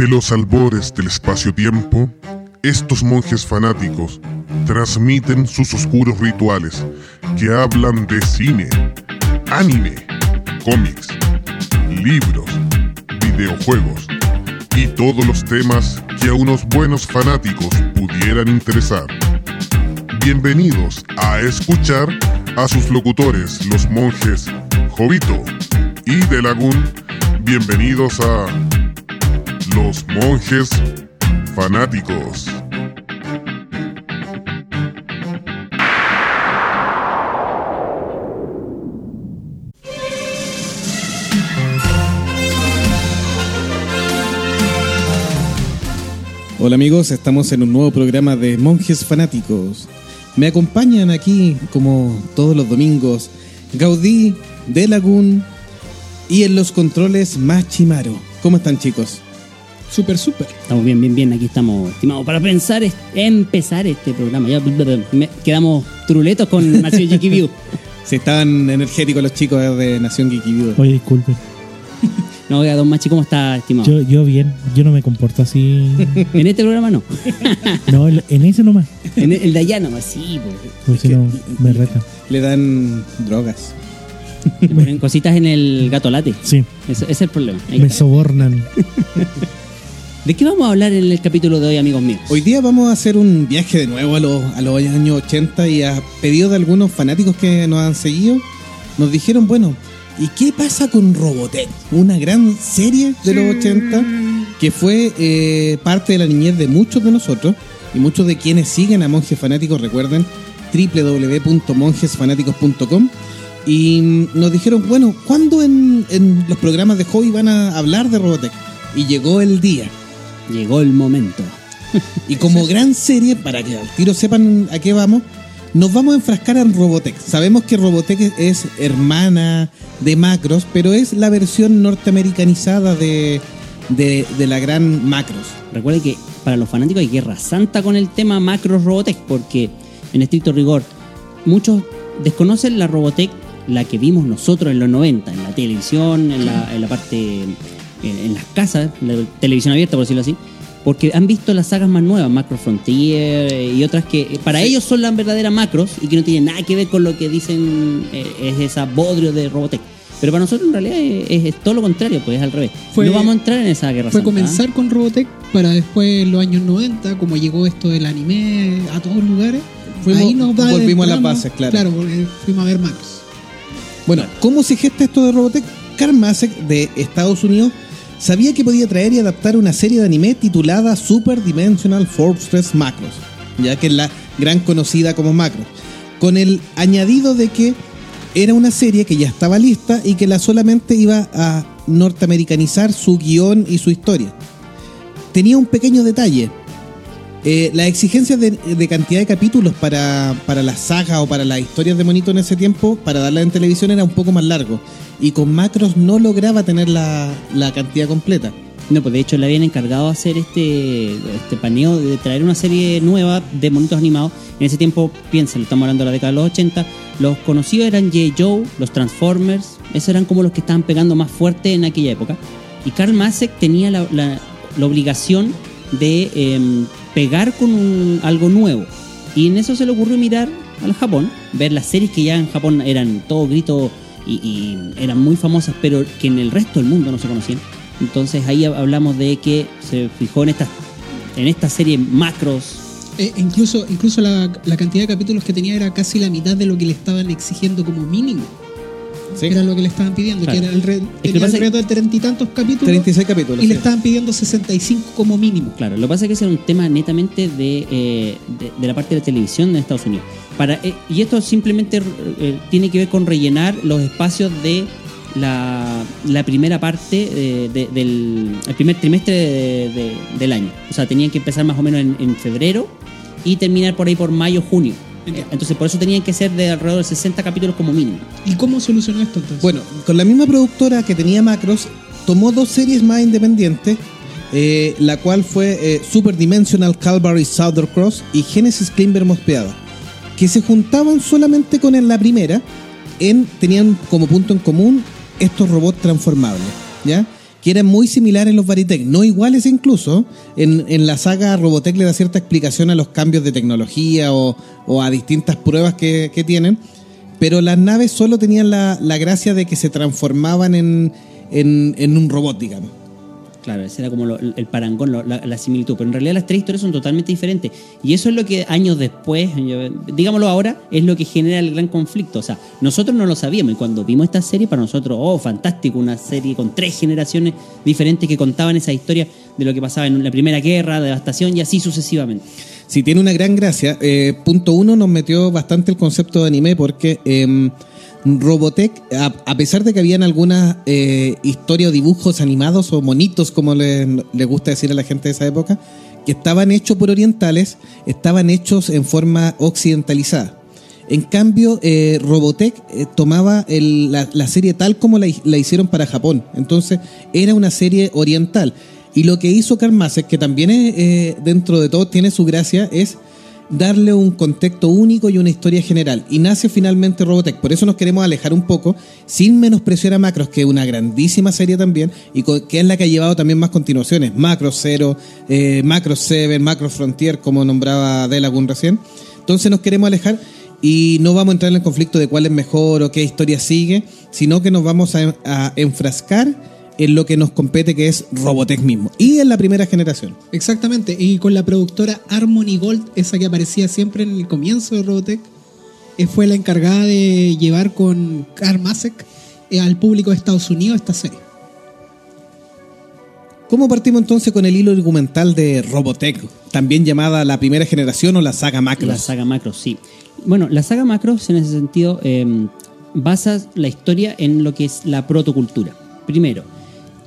De los albores del espacio-tiempo, estos monjes fanáticos transmiten sus oscuros rituales que hablan de cine, anime, cómics, libros, videojuegos y todos los temas que a unos buenos fanáticos pudieran interesar. Bienvenidos a escuchar a sus locutores, los monjes Jovito y De Lagún. Bienvenidos a los monjes fanáticos. Hola amigos, estamos en un nuevo programa de Monjes Fanáticos. Me acompañan aquí, como todos los domingos, Gaudí, De Lagún y en los controles Machimaro. ¿Cómo están chicos? Súper, súper. Estamos bien, bien, bien. Aquí estamos, estimados, para pensar, es- empezar este programa. Ya me- quedamos truletos con Nación View. Si estaban energéticos los chicos de Nación Geeky View. Oye, disculpen. No, oiga, don Machi, ¿cómo está, estimado? Yo, yo bien, yo no me comporto así. En este programa no. No, en ese nomás. En el, el de allá nomás, sí, pues. Porque si no, me retan. Le dan drogas. Le ponen cositas en el gato late. Sí, Ese, ese es el problema. Ahí me sobornan. ¿De qué vamos a hablar en el capítulo de hoy, amigos míos? Hoy día vamos a hacer un viaje de nuevo a los, a los años 80 y a pedido de algunos fanáticos que nos han seguido, nos dijeron, bueno, ¿y qué pasa con Robotech? Una gran serie de los 80 que fue eh, parte de la niñez de muchos de nosotros y muchos de quienes siguen a Monjes Fanáticos, recuerden www.monjesfanáticos.com y mm, nos dijeron, bueno, ¿cuándo en, en los programas de hobby van a hablar de Robotech? Y llegó el día. Llegó el momento. Y como gran serie, para que al tiro sepan a qué vamos, nos vamos a enfrascar en Robotech. Sabemos que Robotech es- hermana de Macros, pero es la versión norteamericanizada de, de, de la gran Macros. Recuerde que para los fanáticos hay guerra santa con el tema Macros Robotech, porque en estricto rigor, muchos desconocen la Robotech, la que vimos nosotros en los 90, en la televisión, en la, en la parte, en, en las casas, en la televisión abierta, por decirlo así, porque han visto las sagas más nuevas, Macro Frontier eh, y otras que eh, para ellos son las verdaderas macros y que no tienen nada que ver con lo que dicen eh, es esa bodrio de Robotech. Pero para nosotros en realidad es, es todo lo contrario, pues es al revés. Fue- no vamos a entrar en esa guerra Fue santa, ¿ah? comenzar con Robotech para después en los años 90, como llegó esto del anime a todos lugares. Fuimos- ahí nos va volvimos a las bases, claro. Claro, porque fuimos a ver Macros. Bueno, ¿cómo se gesta esto de Robotech? Karl Masek de Estados Unidos sabía que podía traer y adaptar una serie de anime titulada Super Dimensional Fortress Macros, ya que es la gran conocida como Macros, con el añadido de que era una serie que ya estaba lista y que la solamente iba a norteamericanizar su guion y su historia. Tenía un pequeño detalle. Eh, las exigencias de, de cantidad de capítulos para, para las sagas o para las historias de Monito en ese tiempo, para darla en televisión, era un poco más largo. Y con Macros no lograba tener la, la cantidad completa. No, pues de hecho le habían encargado hacer este, este paneo de traer una serie nueva de monitos animados. En ese tiempo, piensen, estamos hablando de la década de los 80, los conocidos eran J. Joe, los Transformers, esos eran como los que estaban pegando más fuerte en aquella época. Y Karl Masek tenía la, la- la obligación de em, pegar con un- algo nuevo. Y en eso se le ocurrió mirar al Japón, ver las series que ya en Japón eran todo grito y, eran muy famosas, pero que en el resto del mundo no se conocían. Entonces ahí hablamos de que se fijó en esta, en esta serie macros. Eh, incluso incluso la cantidad de capítulos que tenía era casi la mitad de lo que le estaban exigiendo como mínimo. Era lo que le estaban pidiendo, Claro. que era el, re- que el reto de treinta y tantos capítulos 36 capítulos. y le estaban pidiendo 65 como mínimo. Claro, lo que pasa es que ese era un tema netamente de, eh, de, de la parte de la televisión de Estados Unidos. Para, eh, y esto simplemente eh, tiene que ver con rellenar los espacios de la, la primera parte de- del el primer trimestre de- de- del año. O sea, tenían que empezar más o menos en, en febrero y terminar por ahí por mayo, junio. Entonces, por eso tenían que ser de alrededor de 60 capítulos como mínimo. ¿Y cómo solucionó esto entonces? Bueno, con la misma productora que tenía Macros, tomó dos series más independientes, eh, la cual fue eh, Super Dimensional Calvary Southern Cross y Genesis Climber Mospeada, que se juntaban solamente con el- la primera, en, tenían como punto en común estos robots transformables, ¿ya? Que eran muy similares los Baritech, no iguales incluso. En, en la saga Robotech le da cierta explicación a los cambios de tecnología o, o a distintas pruebas que, que tienen, pero las naves solo tenían la, la gracia de que se transformaban en, en, en un robot, digamos. Claro, ese era como lo- el parangón, la, similitud. Pero en realidad las tres historias son totalmente diferentes. Y eso es lo que años después, digámoslo ahora, es lo que genera el gran conflicto. O sea, nosotros no lo sabíamos. Y cuando vimos esta serie, para nosotros, oh, fantástico, una serie con tres generaciones diferentes que contaban esa historia de lo que pasaba en la primera guerra, devastación y así sucesivamente. Sí, tiene una gran gracia. Eh, punto uno nos metió bastante el concepto de anime porque em, Robotech, a, pesar de que habían algunas eh, historias o dibujos animados o monitos, como le, le gusta decir a la gente de esa época, que estaban hechos por orientales, estaban hechos en forma occidentalizada. En cambio, eh, Robotech eh, tomaba la, serie tal como la, la hicieron para Japón. Entonces, era una serie oriental. Y lo que hizo Karmasek, que también es, dentro de todo tiene su gracia, es darle un contexto único y una historia general. Y nace finalmente Robotech. Por eso nos queremos alejar un poco, sin menospreciar a Macros, que es una grandísima serie también, y que es la que ha llevado también más continuaciones. Macros Zero, eh, Macros Seven, Macros Frontier, como nombraba Delagun recién. Entonces nos queremos alejar y no vamos a entrar en el conflicto de cuál es mejor o qué historia sigue, sino que nos vamos a enfrascar en lo que nos compete, que es Robotech mismo. Y en la primera generación. Exactamente, y con la productora Harmony Gold, esa que aparecía siempre en el comienzo de Robotech, eh, fue la encargada de llevar con Karmasek eh, al público de Estados Unidos esta serie. ¿Cómo partimos entonces con el hilo argumental de Robotech? También llamada la primera generación o la saga Macros. La saga Macros, sí. Bueno, la saga Macros en ese sentido eh, basa la historia en lo que es la protocultura. Primero,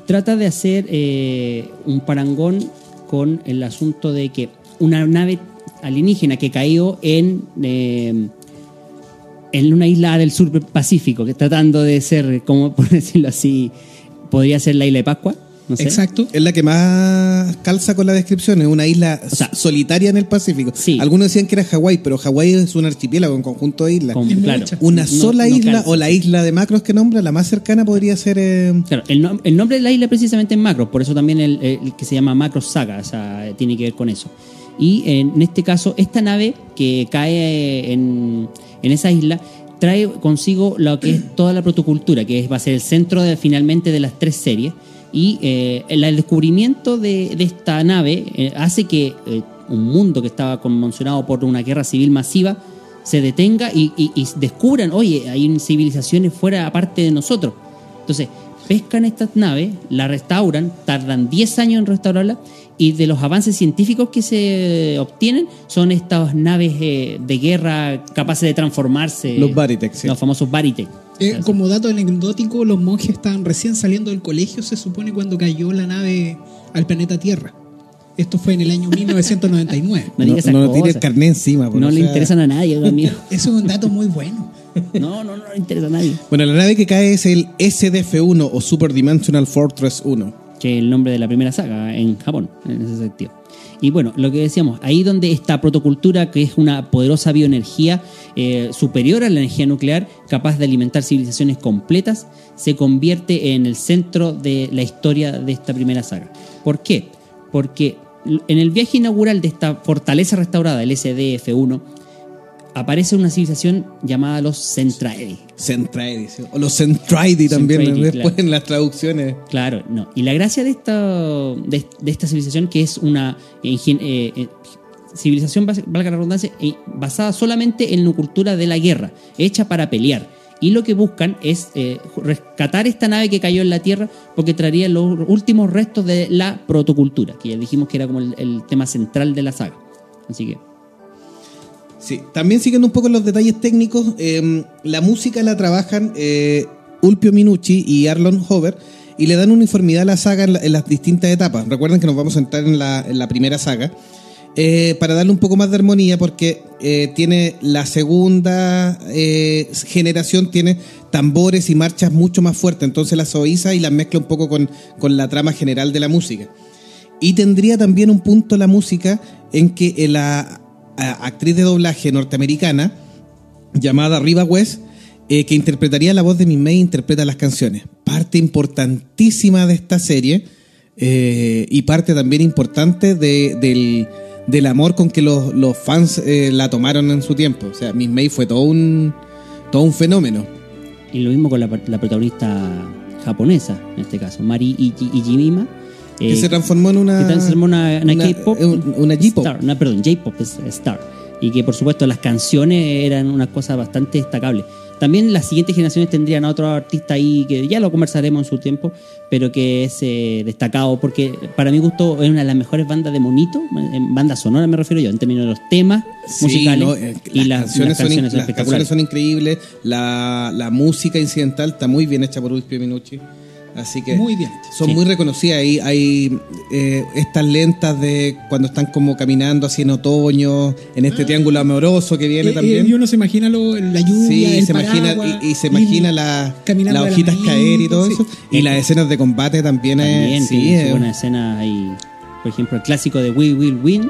trata de hacer eh, un parangón con el asunto de que una nave alienígena que cayó en, eh, en una isla del sur Pacífico, que tratando de ser, como por decirlo así, podría ser la isla de Pascua. No sé. Exacto. Es la que más calza con la descripción, es una isla O sea, solitaria en el Pacífico. sí. Algunos decían que era Hawái, pero Hawái es un archipiélago, un conjunto de islas. Con- claro. Una no- sola no isla calza. o la isla de Macros que nombra, la más cercana podría ser... eh, Claro, el, nom- el nombre de la isla precisamente es Macros, por eso también el, el que se llama Macros Saga, o sea, tiene que ver con eso. Y en este caso, esta nave que cae en, en esa isla trae consigo lo que es toda la protocultura, que es- va a ser el centro de, finalmente de las tres series. Y eh, el, descubrimiento de, de esta nave eh, hace que eh, un mundo que estaba conmocionado por una guerra civil masiva se detenga y, y- y descubran, oye, hay civilizaciones fuera aparte de nosotros. Entonces, pescan estas naves, la restauran, tardan 10 años en restaurarla y de los avances científicos que se obtienen son estas naves eh, de guerra capaces de transformarse. Los Baritech, sí. Los famosos Baritech. Eh, como dato anecdótico, los monjes estaban recién saliendo del colegio, se supone, cuando cayó la nave al planeta Tierra. Esto fue en el año 1999. No no, no tire el cosas. carnet encima. pues, No o le sea, interesan a nadie, amigo. Eso es un dato muy bueno. No, no, no le interesa a nadie. Bueno, la nave que cae es el SDF-1 o Super Dimensional Fortress 1. que es el nombre de la primera saga en Japón, en ese sentido. Y bueno, lo que decíamos, ahí donde esta protocultura, que es una poderosa bioenergía eh, superior a la energía nuclear, capaz de alimentar civilizaciones completas, se convierte en el centro de la historia de esta primera saga. ¿Por qué? Porque en el viaje inaugural de esta fortaleza restaurada, el SDF-1, aparece una civilización llamada los Centraedi. Centraedi, sí. o los Centraidi también, después claro. en las traducciones. Claro, no. Y la gracia de esta, de, de esta civilización, que es una eh, eh, civilización, valga la redundancia, eh, basada solamente en la cultura de la guerra, hecha para pelear. Y lo que buscan es rescatar esta nave que cayó en la Tierra porque traería los últimos restos de la protocultura, que ya dijimos que era como el, el tema central de la saga. Así que, Sí, también siguiendo un poco los detalles técnicos, eh, la música la trabajan eh, Ulpio Minucci y Arlon Hover y le dan uniformidad a la saga en, la- en las distintas etapas. Recuerden que nos vamos a entrar en la, en la primera saga eh, para darle un poco más de armonía porque eh, tiene la segunda generación, tiene tambores y marchas mucho más fuertes, entonces las suaviza y las mezcla un poco con, con la trama general de la música. Y tendría también un punto la música en que la actriz de doblaje norteamericana llamada Riva West eh, que interpretaría la voz de May, interpreta las canciones. Parte importantísima de esta serie eh, y parte también importante de- del, del amor con que los, los fans eh, la tomaron en su tiempo. O sea, May fue todo un, todo un fenómeno. Y lo mismo con la, protagonista japonesa, en este caso, Mari Iji- Ijimima. Que eh, se transformó en una. que transformó una, una una- K-pop. eh, un- una J-pop. No, perdón, J-pop es Star. Y que por supuesto las canciones eran una cosa bastante destacable. También las siguientes generaciones tendrían a otro artista ahí que ya lo conversaremos en su tiempo, pero que es eh, destacado porque para mi gusto es una de las mejores bandas de monito, en banda sonora me refiero yo, en términos de los temas Sí, musicales no, eh, y las, las, canciones las son, in- canciones las canciones espectaculares. son increíbles. La, la música incidental está muy bien hecha por Ulpio Minucci. Así que Muy bien hecha. son Sí. muy reconocidas. Hay, hay eh, estas lentas de cuando están como caminando así en otoño, en este triángulo amoroso que viene Eh, eh, también. y uno se imagina lo- la lluvia, Sí, el se imagina, paraguas, y, y se imagina las la hojitas caer y todo sí. eso. Y las escenas de combate también, También es. Sí, es- buena escena ahí. Por ejemplo, el clásico de We Will Win,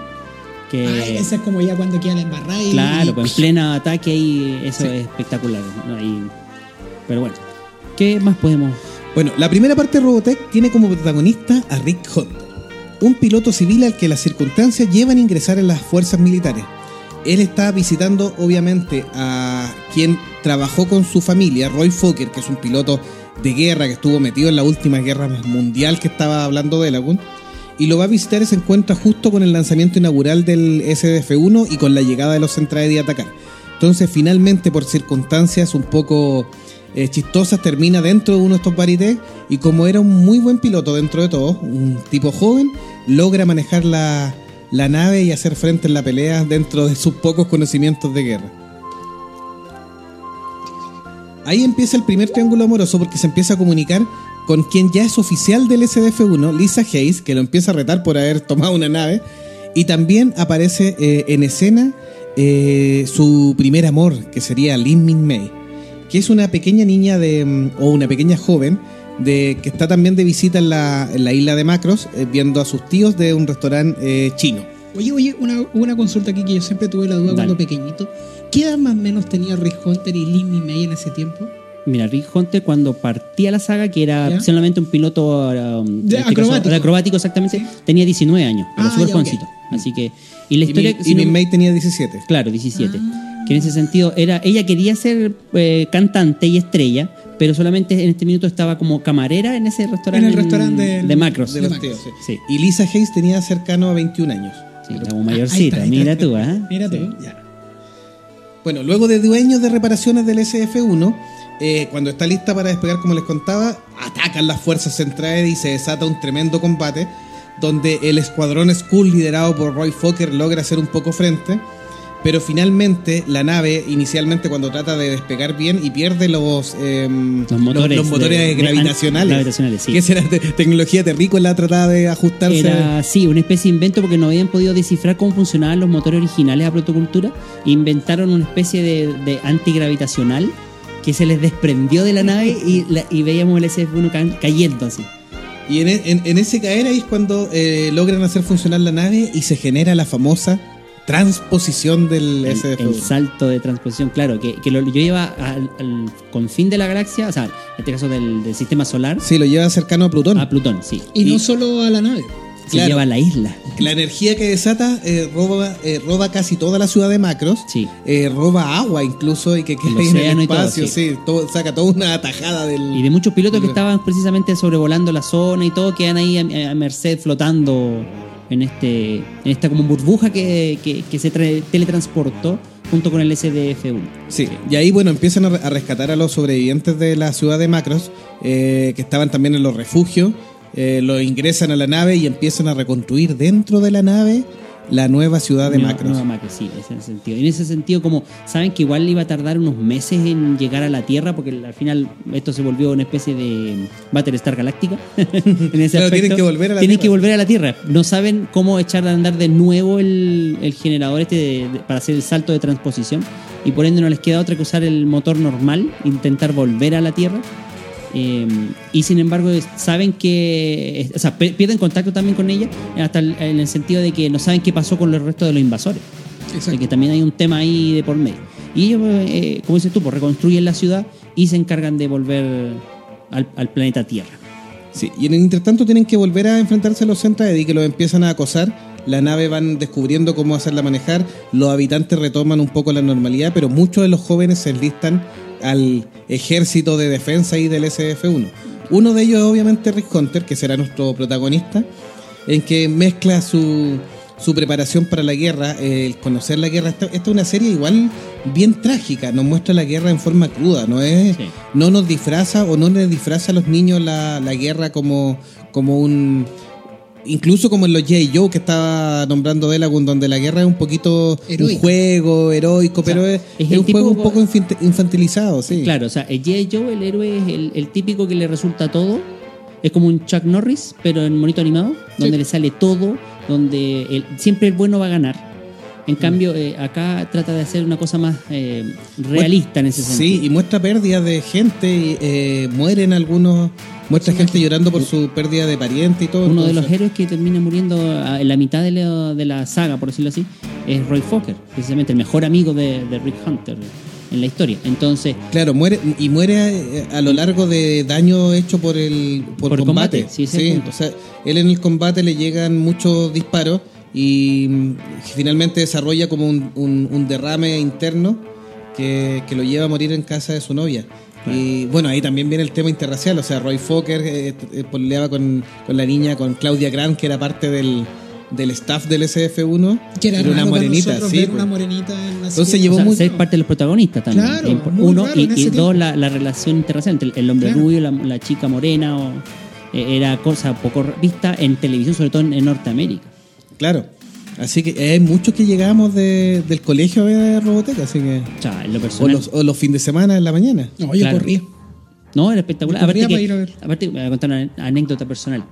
que Ay, esa es como ya cuando queda la embarrada y- Claro, y- pues en plena ataque ahí eso es espectacular. ¿no? Ahí- pero bueno, ¿qué más podemos? Bueno, la primera parte de Robotech tiene como protagonista a Rick Hunter, un piloto civil al que las circunstancias llevan a ingresar en las fuerzas militares. Él está visitando, obviamente, a quien trabajó con su familia, Roy Fokker, que es un piloto de guerra que estuvo metido en la última guerra mundial que estaba hablando de Lagoon. Y lo va a visitar y se encuentra justo con el lanzamiento inaugural del SDF-1 y con la llegada de los Centraedi a atacar. Entonces, finalmente, por circunstancias un poco eh, chistosas, termina dentro de uno de estos varités y como era un muy buen piloto dentro de todo, un tipo joven, logra manejar la, la nave y hacer frente en la pelea dentro de sus pocos conocimientos de guerra. Ahí empieza el primer triángulo amoroso porque se empieza a comunicar con quien ya es oficial del SDF-1, Lisa Hayes, que lo empieza a retar por haber tomado una nave. Y también aparece eh, en escena eh, su primer amor, que sería Lin Min Mei, que es una pequeña niña de, mm, o una pequeña joven de, que está también de visita en la, en la isla de Macros, eh, viendo a sus tíos de un restaurante eh, chino. Oye, oye, una, una consulta aquí que yo siempre tuve la duda Dale. cuando pequeñito. ¿Qué edad más o menos tenía Rick Hunter y Lin May en ese tiempo? Mira, Rick Hunter cuando partía la saga, que era ¿Ya? solamente un piloto um, De este caso, acrobático. de acrobático exactamente, Sí. tenía 19 años, era Ah, súper. Así que, y la Y, historia... Min- si y no- Min Mei tenía 17. Claro, 17. Ah. Que en ese sentido era, ella quería ser eh, cantante y estrella, pero solamente en este minuto estaba como camarera en ese restaurante. En el restaurante del- de Macros. De los Macros. tíos, Sí. sí. Y Lisa Hayes tenía cercano a 21 años. Sí, como Ahí mayorcita, está, ahí mira tú, ¿ah? Mira tú, Sí. ya. Bueno, luego de dueños de reparaciones del SF-1, eh, cuando está lista para despegar, como les contaba, atacan las fuerzas centrales y se desata un tremendo combate donde el escuadrón Skull liderado por Roy Fokker logra hacer un poco frente, pero finalmente la nave, inicialmente cuando trata de despegar bien y pierde los, em, Los motores los motores de- de- gravitacionales, gravitacionales, sí. que esa era te- tecnología terrícola, trataba de ajustarse. Era, sí, una especie de invento porque no habían podido descifrar cómo funcionaban los motores originales a protocultura. Inventaron una especie de, de antigravitacional que se les desprendió de la nave y, la- y veíamos el SF-1 ca- cayendo así. Y en, en- en ese caer ahí es cuando eh, logran hacer funcionar la nave y se genera la famosa transposición del El, SDF. el salto de transposición, claro, que, que lo, lleva al, al confín de la galaxia, o sea, en este caso del, del sistema solar, Sí, lo lleva cercano a Plutón. a Plutón, sí. Y, Y- no solo a la nave. Se Claro. lleva a la isla. La energía que desata eh, roba, eh, roba casi toda la ciudad de Macros. Sí. Eh, roba agua incluso y que queda en el todo, espacio. sí. sí, todo- saca toda una atajada del. Y de muchos pilotos que estaban precisamente sobrevolando la zona y todo, quedan ahí a, a merced flotando en este en esta como burbuja que, que- se tra- teletransportó junto con el SDF-1. Sí, y ahí bueno, empiezan a rescatar a los sobrevivientes de la ciudad de Macros, eh, que estaban también en los refugios, eh, los ingresan a la nave y empiezan a reconstruir dentro de la nave la nueva ciudad de Nueva- Macros. Nueva Macros, sí, ese es el sentido. Y en ese sentido, como saben que igual iba a tardar unos meses en llegar a la Tierra, porque al final esto se volvió una especie de Battlestar Galáctica. en ese Claro, aspecto. tienen que volver a la Tienen Tierra. que volver a la Tierra. No saben cómo echar a andar de nuevo el, el generador este de- de- para hacer el salto de transposición. Y por ende no les queda otra que usar el motor normal, intentar volver a la Tierra. Eh, y sin embargo saben que, o sea, pe- pierden contacto también con ella, hasta el- en el sentido de que no saben qué pasó con el resto de los invasores. Exacto. que también hay un tema ahí de por medio. Y ellos, eh, como dices tú, pues reconstruyen la ciudad y se encargan de volver al, al planeta Tierra. Sí, y en el intertanto tienen que volver a enfrentarse a los Centraedi que los empiezan a acosar. La nave van descubriendo cómo hacerla manejar. Los habitantes retoman un poco la normalidad, pero muchos de los jóvenes se enlistan al ejército de defensa y del SF-1. Uno de ellos es obviamente Rick Hunter, que será nuestro protagonista, en que mezcla su, su preparación para la guerra, el conocer la guerra. Esta, esta es una serie igual bien trágica, nos muestra la guerra en forma cruda, no es Sí. no nos disfraza o no les disfraza a los niños la, la guerra como, como un... Incluso como en los J. Joe que estaba nombrando Delagun, donde la guerra es un poquito un juego heroico, O sea, pero es, es un juego un co- poco infantilizado, sí. Claro, o sea, el G.I. Joe, el héroe, es el, el típico que le resulta todo. Es como un Chuck Norris, pero en monito animado, donde le sale todo, donde el- siempre el bueno va a ganar. En cambio, eh, acá trata de hacer una cosa más eh, realista en ese sentido. Sí, y muestra pérdidas de gente, y, eh, mueren algunos, muestra gente llorando por su pérdida de pariente y todo. Uno de los héroes que termina muriendo a- en la mitad de la, de la saga, por decirlo así, es Roy Fokker, precisamente el mejor amigo de, de Rick Hunter en la historia. Entonces, Claro, muere y muere eh, a lo largo de daño hecho por el por, Por el combate. combate, sí, o sea, él en el combate le llegan muchos disparos y mm, finalmente desarrolla como un, un- un derrame interno que, que lo lleva a morir en casa de su novia. Y bueno, ahí también viene el tema interracial, o sea, Roy Fokker eh, eh, peleaba con, con la niña, con Claudia Grant, que era parte del, del staff del SF1. Que era, una morenita, sí. ver pues. una morenita en la Entonces llevó o sea, muy- ser parte de los protagonistas también. Claro, Uno, raro y, en y ese dos, la, la relación interracial entre el hombre Claro. rubio y la, la chica morena o, eh, era cosa poco vista en televisión, sobre todo en, en Norteamérica. Claro. Así que hay muchos que llegamos de- del colegio a ver Robotech, así que... O sea, en lo O personal. los, o los fines de semana en la mañana. No, yo Claro. corría. No, era espectacular. Aparte, que, ir a ver. aparte, voy a contar una anécdota personal.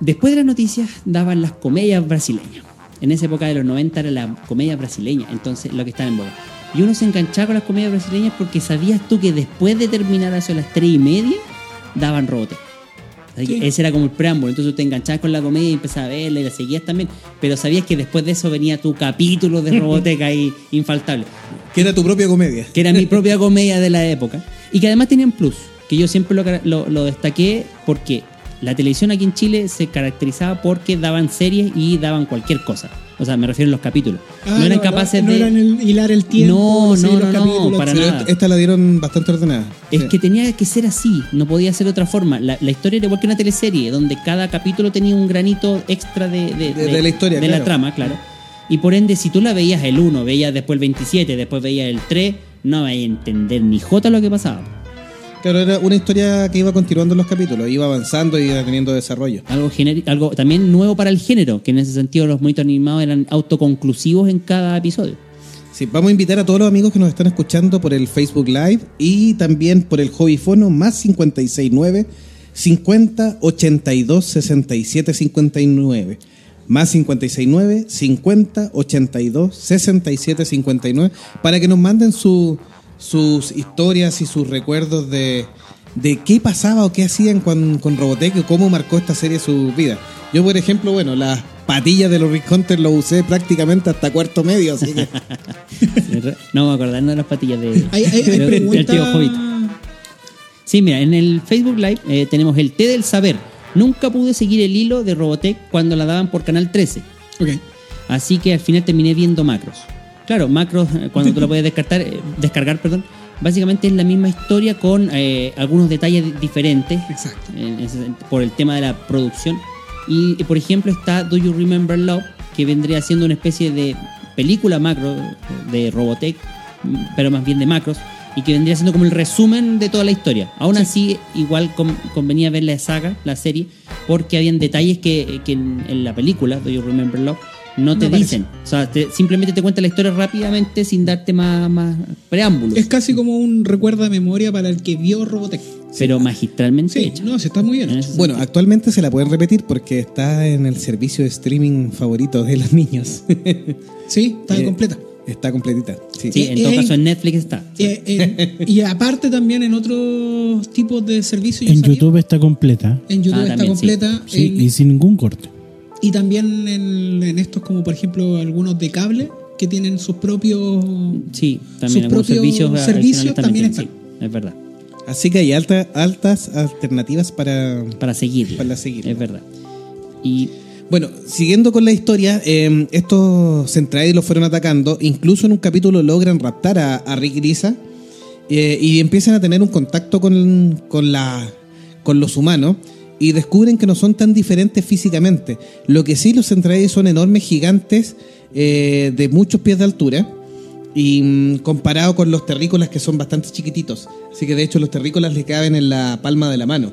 Después de las noticias daban las comedias brasileñas. En esa época de los 90 era la comedia brasileña, entonces lo que estaba en boga. Y uno se enganchaba con las comedias brasileñas porque sabías tú que después de terminar hacia las 3 y media, daban Robotech. Sí. Ese era como el preámbulo. Entonces te enganchabas con la comedia y empezabas a verla y la seguías también. Pero sabías que después de eso venía tu capítulo de Robotech ahí infaltable Que era tu propia comedia. que era mi propia comedia de la época, y que además tenían plus, que yo siempre lo, lo- lo destaqué porque la televisión aquí en Chile se caracterizaba porque daban series y daban cualquier cosa. O sea, me refiero a los capítulos. Ah, no eran capaces no de... eran el hilar el tiempo. No, no, los no, no, capítulos, para nada. esta, esta la dieron bastante ordenada. Es Sí. que tenía que ser así, no podía ser de otra forma. La, la historia era igual que una teleserie, donde cada capítulo tenía un granito extra de, de- De- de la historia, de claro. la trama, claro. Y por ende, si tú la veías el 1, veías después el 27, después veías el 3, no vais a entender ni jota lo que pasaba. Claro, era una historia que iba continuando en los capítulos, iba avanzando y iba teniendo desarrollo. Algo, genérico, algo también nuevo para el género, que en ese sentido los monitos animados eran autoconclusivos en cada episodio. Sí, vamos a invitar a todos los amigos que nos están escuchando por el Facebook Live y también por el Hobbyfono más 569 50 82 67 59. Más 569 50 82 67 59 para que nos manden su- sus historias y sus recuerdos de, de qué pasaba o qué hacían con, con Robotech cómo marcó esta serie su vida. Yo, por ejemplo, bueno, las patillas de los Rick Hunter lo usé prácticamente hasta cuarto medio, así que... No me acordar de las patillas de, Hay, hay, hay del- tío Hobbit. Sí, mira, en el Facebook Live eh, tenemos el té del saber. Nunca pude seguir el hilo de Robotech cuando la daban por Canal 13. Ok. Así que al final terminé viendo macros. Claro, macros, eh, cuando tú lo puedes descartar, eh, descargar, perdón, básicamente es la misma historia con eh, algunos detalles di- diferentes Exacto. en por el tema de la producción. Y, por ejemplo está Do You Remember Love, que vendría siendo una especie de película macro de Robotech, mm, pero más bien de macros, y que vendría siendo como el resumen de toda la historia. Aún así, igual con- convenía ver la saga, la serie, porque habían detalles que, que en, en la película, Do You Remember Love, no te dicen. O sea, te- simplemente te cuenta la historia rápidamente sin darte más, más preámbulos. Es casi como un recuerdo de memoria para el que vio Robotech. pero magistralmente Sí, hecho. no, se está muy bien. Bueno, actualmente se la pueden repetir porque está en el servicio de streaming favorito de los niños. Sí, está Eh, completa. está completita. Sí. Sí, en todo eh, caso en Netflix está. Eh, eh, y aparte también en otros tipos de servicios. En sabía- YouTube está completa. En YouTube Ah, está también, completa. Sí, en- y sin ningún corte. Y también en, en estos como por ejemplo algunos de cable que tienen sus propios. Sí, Sus también propios servicios, también tienen, sí, es verdad. Así que hay alta- altas alternativas para... Para seguirla. Para seguirla. Es verdad. Y Bueno, siguiendo con la historia, eh, estos Centraedi los fueron atacando. Incluso en un capítulo logran raptar a, a Rick y Lisa eh, y empiezan a tener un contacto con, con, la, con los humanos y descubren que no son tan diferentes físicamente. Lo que sí, los Centraedi son enormes gigantes eh, de muchos pies de altura y mm, comparado con los terrícolas que son bastante chiquititos. Así que de hecho los terrícolas le caben en la palma de la mano.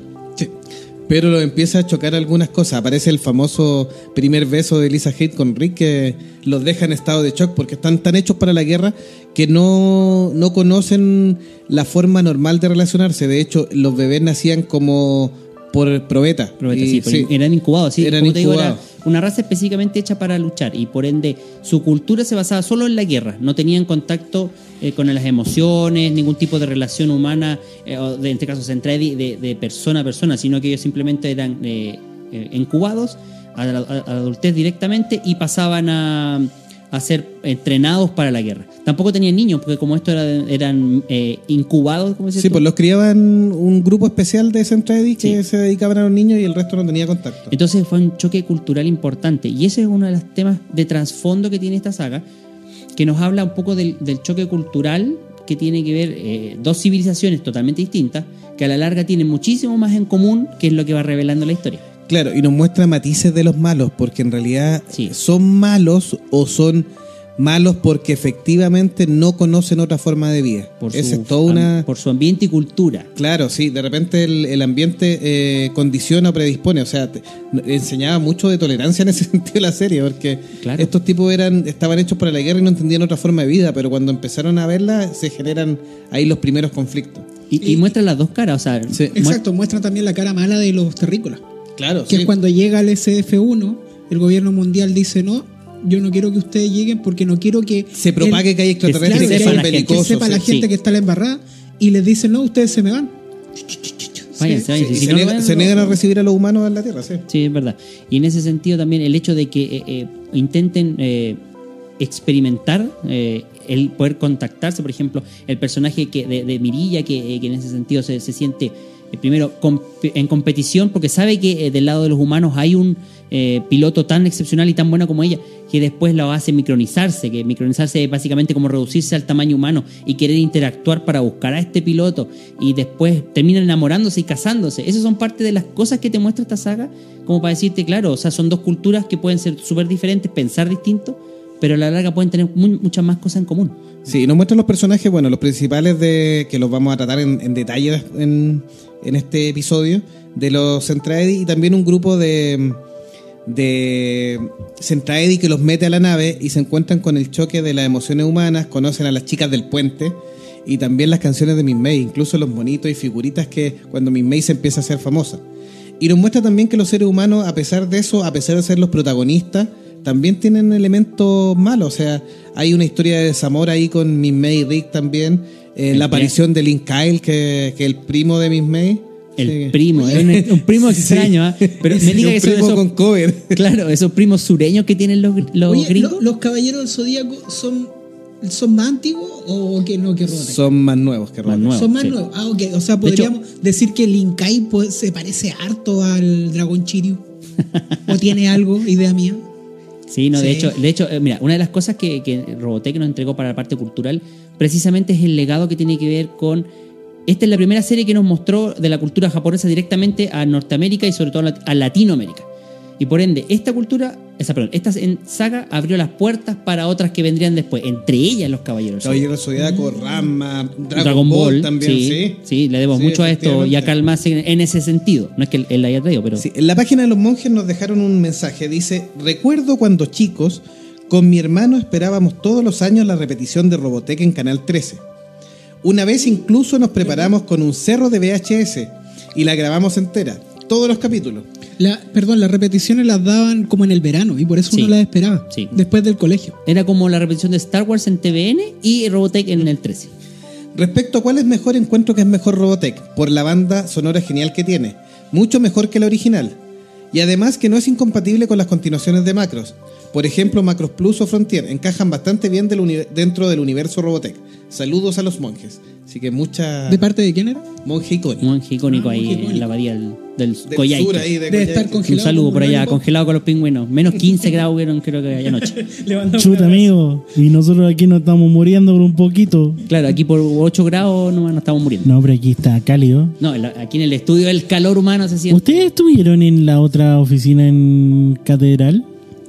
Pero lo empieza a chocar algunas cosas. Aparece el famoso primer beso de Lisa Haidt con Rick que los deja en estado de shock porque están tan hechos para la guerra que no, no conocen la forma normal de relacionarse. De hecho, los bebés nacían como por probeta. Probeta, Y- sí, eran incubados, sí. Eran Como te digo, era incubados. una raza específicamente hecha para luchar y por ende su cultura se basaba solo en la guerra. No tenían contacto eh, con las emociones, ningún tipo de relación humana, eh, o de, en este caso Centredi, de, de persona a persona, sino que ellos simplemente eran eh, eh, incubados a la, a la adultez directamente y pasaban a, a ser entrenados para la guerra. Tampoco tenían niños, porque como esto era, eran eh, incubados, como dices Sí, pues los criaban un grupo especial de Centraedi que Sí. se dedicaban a los niños y el resto no tenía contacto. Entonces fue un choque cultural importante. Y ese es uno de los temas de trasfondo que tiene esta saga, que nos habla un poco del, del choque cultural que tiene que ver eh, dos civilizaciones totalmente distintas, que a la larga tienen muchísimo más en común, que es lo que va revelando la historia. Claro, y nos muestra matices de los malos, porque en realidad Sí. son malos o son malos porque efectivamente no conocen otra forma de vida. Por Esa su, es toda una... por su ambiente y cultura. Claro, sí, de repente el, el ambiente eh, condiciona o predispone, o sea, te- enseñaba mucho de tolerancia en ese sentido la serie, porque Claro. estos tipos eran estaban hechos para la guerra y no entendían otra forma de vida, pero cuando empezaron a verla se generan ahí los primeros conflictos. Y, y muestra las dos caras, o sea, Sí. Exacto, muestra también la cara mala de los terrícolas. Claro, Que es cuando llega el SDF-1, el gobierno mundial dice no, yo no quiero que ustedes lleguen porque no quiero que se propague el- que hay extraterrestres que que, sepa son la gente, que que sepa la sí. gente sí. que está en la embarrada y les dicen no, ustedes se me van. váyanse, Sí, váyanse. Si se, no, niegan a recibir a los humanos en la Tierra, sí. Sí, es verdad. Y en ese sentido también el hecho de que eh, eh, intenten eh, experimentar eh, el poder contactarse, por ejemplo, el personaje que, de, de Mirilla, que, eh, que en ese sentido se, se siente primero comp- en competición porque sabe que eh, del lado de los humanos hay un eh, piloto tan excepcional y tan bueno como ella que después lo hace micronizarse, que micronizarse es básicamente como reducirse al tamaño humano y querer interactuar para buscar a este piloto y después terminan enamorándose y casándose. Esas son parte de las cosas que te muestra esta saga, como para decirte, claro, o sea, son dos culturas que pueden ser súper diferentes, pensar distinto, pero a la larga pueden tener mu- muchas más cosas en común. Sí, nos muestran los personajes, bueno, los principales de que los vamos a tratar en, detalle en, este episodio, de los Centraedi y también un grupo de, de Centraedi que los mete a la nave y se encuentran con el choque de las emociones humanas, conocen a las chicas del puente y también las canciones de Miss May, incluso los monitos y figuritas que cuando Miss May se empieza a hacer famosa. Y nos muestra también que los seres humanos, a pesar de eso, a pesar de ser los protagonistas, también tienen elementos malos. O sea, hay una historia de desamor ahí con Miss May y Rick también. eh, la aparición de Link Kyle, que, que el primo de Miss May. El Sí. primo, es un, un primo Sí. extraño, ¿ah? pero Sí, me diga que eso- con cover. claro, esos primos sureños que tienen los, los Oye, gringos. ¿lo- ¿los caballeros del zodíaco son, son más antiguos o que no que? Son más nuevos que Más nuevos. Son más nuevos. Ah, ok. O sea, De hecho- podríamos decir que Linkai pues, se parece harto al dragón Chiryu. o tiene algo, idea mía. Sí, no, de hecho, de hecho, eh, mira, una de las cosas que, que Robotech nos entregó para la parte cultural, precisamente es el legado que tiene que ver con. Esta es la primera serie que nos mostró de la cultura japonesa directamente a Norteamérica y sobre todo a Latinoamérica. Y por ende, esta cultura, esa, perdón, esta en- saga abrió las puertas para otras que vendrían después, entre ellas los caballeros. Caballero del Zodiaco, Rama, Dragon, Dragon Ball, Ball, también, sí, sí. sí, le debemos Sí, mucho a esto y a. Karl Marx en, en ese sentido. No es que él, él la haya traído, pero Sí, en la página de los monjes nos dejaron un mensaje. Dice, recuerdo cuando chicos, con mi hermano esperábamos todos los años la repetición de Robotech en Canal 13. Una vez incluso nos preparamos con un cerro de VHS y la grabamos entera, todos los capítulos. La, perdón, las repeticiones las daban como en el verano y por eso Sí. uno las esperaba. Sí. Después del colegio. era como la repetición de Star Wars en TVN y Robotech en el 13. Respecto a cuál es mejor, encuentro que es mejor Robotech, por la banda sonora genial que tiene. Mucho mejor que la original. Y además que no es incompatible con las continuaciones de Macros. Por ejemplo, Macros Plus o Frontier encajan bastante bien del dentro del universo Robotech. Saludos a los monjes. Así que mucha ¿De parte de quién era? monje icónico. monje icónico Ah, ahí monje en icónico. la bahía del, del Del Coyhaique. sur ahí de Debe estar Coyhaique. Un congelado. saludo por allá, congelado con los pingüinos. Menos 15 grados hubieron creo que anoche. Levantamos Chuta, amigo. Y nosotros aquí nos estamos muriendo por un poquito. Claro, aquí por 8 grados nomás nos estamos muriendo. No, pero aquí está cálido. No, en aquí en el estudio el calor humano se siente. ¿Ustedes estuvieron en la otra oficina en Catedral?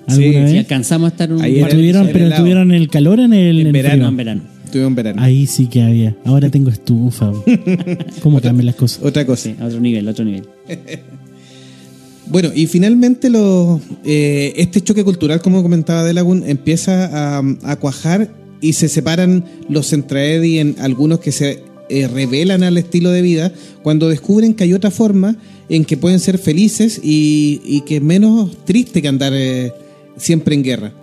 Sí, ¿Alguna Si vez? alcanzamos a estar un Ahí ¿O era- estuvieron, pero estuvieron en el calor en el, En en verano. frío? no, en verano. Estuve en verano. Ahí sí que había. Ahora tengo estufa. ¿Cómo cambian las cosas? Otra cosa. Sí, a otro nivel, a otro nivel. Bueno, y finalmente lo, eh, este choque cultural, como comentaba Delagun, empieza a, a cuajar y se separan los Centraedi en algunos que se eh, revelan al estilo de vida cuando descubren que hay otra forma en que pueden ser felices y, y que es menos triste que andar eh, siempre en guerra.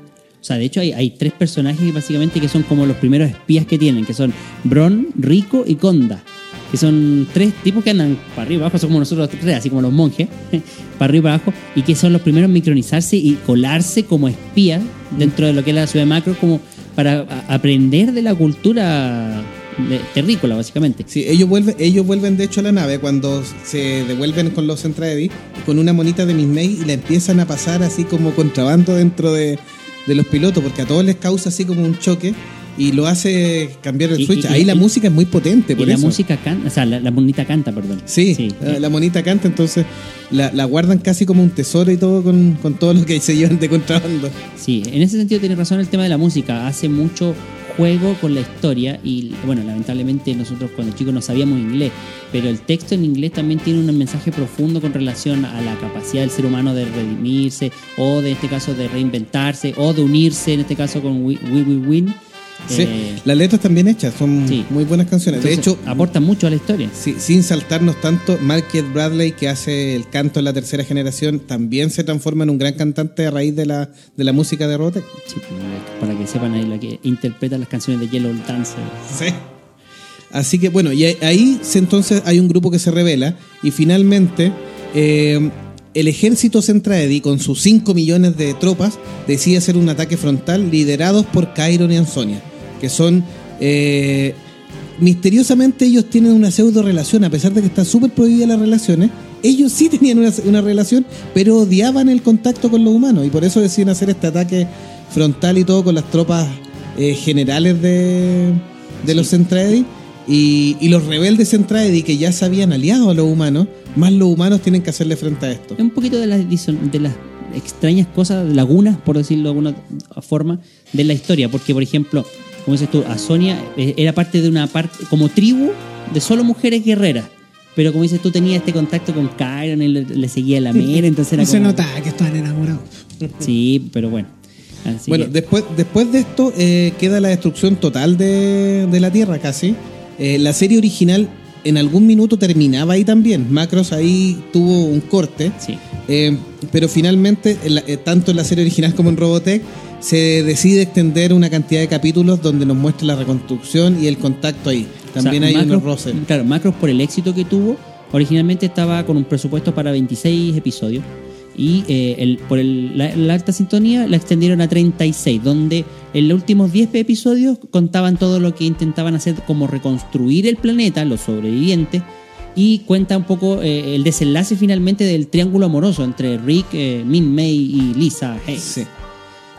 O sea, de hecho hay, tres personajes básicamente que son como los primeros espías que tienen, que son Bron, Rico y Conda. Que son tres tipos que andan para arriba y abajo, son como nosotros tres, así como los monjes, para arriba y para abajo, y que son los primeros en micronizarse y colarse como espías dentro de lo que es la ciudad de Macro, como para aprender de la cultura terrícola, básicamente. Sí, ellos vuelven, ellos vuelven de hecho a la nave cuando se devuelven con los Centraedi con una monita de Miss May y la empiezan a pasar así como contrabando dentro de, de los pilotos porque a todos les causa así como un choque y lo hace cambiar el Y- switch. y- Ahí y- la música es muy potente, Y por la eso. música canta, o sea, la, la monita canta, perdón. Sí, Sí, la, la monita canta, entonces la, la guardan casi como un tesoro y todo con, con todo lo que se llevan de contrabando. Sí, en ese sentido tiene razón el tema de la música. Hace mucho juego con la historia y bueno, lamentablemente nosotros cuando chicos no sabíamos inglés, pero el texto en inglés también tiene un mensaje profundo con relación a la capacidad del ser humano de redimirse o de este caso de reinventarse o de unirse en este caso con We We, We Win. Sí, Eh, las letras también hechas, son sí. muy buenas canciones. de hecho, aportan mucho a la historia. Sí, sin saltarnos tanto, Marquette Bradley, que hace el canto en la tercera generación, también se transforma en un gran cantante a raíz de la, de la música de Robotech. Sí, para que sepan ahí la que interpreta las canciones de Yellow Dancer. Sí. Así que bueno, y ahí entonces hay un grupo que se revela y finalmente eh, el ejército Centraedi con sus 5 millones de tropas decide hacer un ataque frontal liderados por Chiron y Ansonia, que son... eh, misteriosamente ellos tienen una pseudo relación, a pesar de que están súper prohibidas las relaciones, ellos sí tenían una, una relación, pero odiaban el contacto con los humanos y por eso deciden hacer este ataque frontal y todo con las tropas eh, generales de, de los Centraedi y, y los rebeldes Centraedi que ya se habían aliado a los humanos, más los humanos tienen que hacerle frente a esto. Es un poquito de las, de las extrañas cosas, lagunas, por decirlo de alguna forma, de la historia. Porque, por ejemplo, como dices tú, a Sonia eh, era parte de una parte, como tribu de solo mujeres guerreras. Pero como dices tú, tenía este contacto con Kyron, él le, le seguía la mera, entonces era Y se como- notaba que estaban enamorados. Sí, pero bueno. Así bueno, que- después, después de esto eh, queda la destrucción total de, de la Tierra casi. Eh, la serie original en algún minuto terminaba ahí también. Macros ahí tuvo un corte. sí. Eh, pero finalmente, en la- eh, tanto en la serie original como en Robotech, se decide extender una cantidad de capítulos donde nos muestra la reconstrucción y el contacto ahí. También O sea, hay Macros- unos roces. Claro, Macros por el éxito que tuvo, originalmente estaba con un presupuesto para 26 episodios y eh, el, por el- la, la alta sintonía la extendieron a 36, donde en los últimos 10 episodios contaban todo lo que intentaban hacer como reconstruir el planeta, los sobrevivientes, y cuenta un poco eh, el desenlace finalmente del triángulo amoroso entre Rick, eh, Min May y Lisa Hayes. Sí.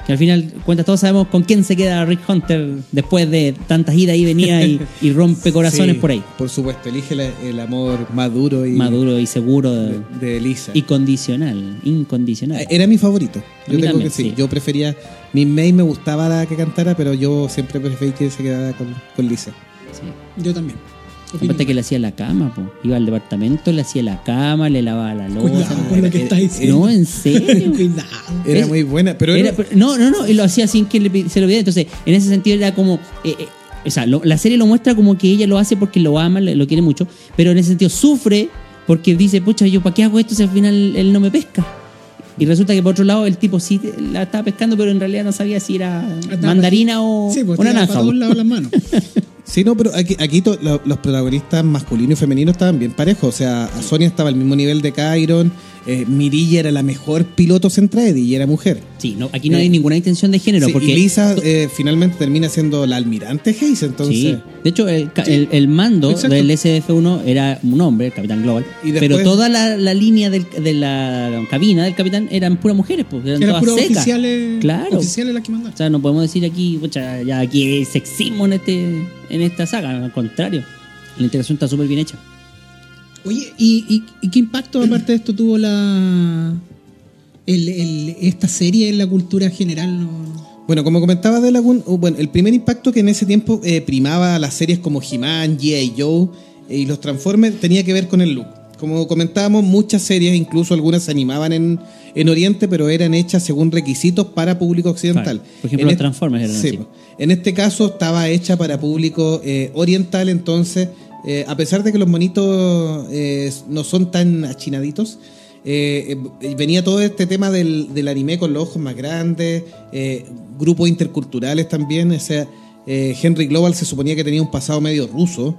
Que al final, cuentas, todos sabemos con quién se queda Rick Hunter después de tantas idas y venidas y, y rompe corazones Sí, por ahí. Por supuesto, elige la- el amor maduro y Maduro y seguro de- de, de Lisa. y condicional, incondicional. Era mi favorito. Yo tengo también, que sí. sí. Yo prefería. Mi May me gustaba la que cantara, pero yo siempre preferí que se quedara con, con Lisa. Sí. Yo también. Aparte que le hacía la cama, po. iba al departamento, le hacía la cama, le lavaba la losa. Cuidado con lo que estás diciendo. No, en serio. Cuidado. Era Es- muy buena, pero Era- era- pero- no, no, no, y lo hacía sin que le se lo viera. Entonces, en ese sentido era como. eh, eh, o sea, lo- la serie lo muestra como que ella lo hace porque lo ama, le- lo quiere mucho, pero en ese sentido sufre porque dice, pucha, yo para qué hago esto si al final él no me pesca. Y resulta que por otro lado el tipo sí la estaba pescando, pero en realidad no sabía si era mandarina o, Sí, pues o naranja. para todos lados las manos. Sí, no, pero aquí, aquí to- lo- los protagonistas masculinos y femeninos estaban bien parejos. O sea, a Sonia estaba al mismo nivel de Chiron, eh, Mirilla era la mejor piloto Centraedi y era mujer. Sí, no, aquí no Eh, hay ninguna intención de género. Sí, porque y Lisa eh, finalmente termina siendo la almirante Hayes, entonces... Sí, de hecho el, el- el mando Exacto. del SF-1 era un hombre, el Capitán Global, Y después- pero toda la, la línea del- de la cabina del Capitán eran puras mujeres, pues, eran Eran todas puros secas. oficiales, Claro. oficiales las que mandaron. O sea, no podemos decir aquí, pucha, ya aquí hay sexismo en, este, en esta saga, al contrario. La integración está súper bien hecha. Oye, ¿y, y, y qué impacto aparte de esto tuvo la el, el- esta serie en la cultura general? No? Bueno, como comentaba de Lagoon, uh, bueno, el primer impacto que en ese tiempo eh, primaba las series como He-Man, G.I. Joe eh, y los Transformers tenía que ver con el look. Como comentábamos, muchas series, incluso algunas se animaban en, en Oriente, pero eran hechas según requisitos para público occidental. Claro. Por ejemplo, En los Transformers eran sí, así. En este caso estaba hecha para público eh, oriental, entonces, eh, a pesar de que los monitos eh, no son tan achinaditos, eh, venía todo este tema del, del anime con los ojos más grandes, grupos interculturales también. O sea, Henry Global se suponía que tenía un pasado medio ruso.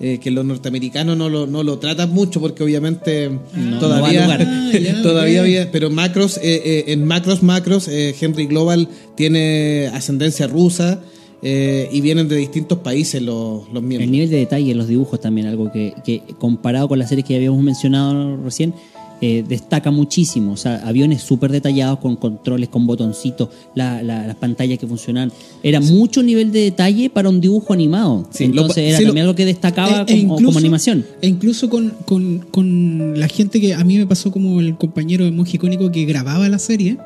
eh, que los norteamericanos no lo, no lo tratan mucho porque obviamente No, todavía, no. Ah, ya, todavía había, pero Macros, eh, eh, en Macros Macros, Henry Global tiene ascendencia rusa eh, y vienen de distintos países los, los El miembros. nivel de detalle en los dibujos también, algo que, que comparado con las series que ya habíamos mencionado recién, eh, destaca muchísimo. O sea, aviones súper detallados con controles, con botoncitos, la- la- las pantallas que funcionan. Era mucho nivel de detalle para un dibujo animado. Sí, Entonces lo- era sí, lo- también algo que destacaba E- e como, como animación. E incluso con, con- con la gente que a mí me pasó como el compañero de Monje Icónico que grababa la serie.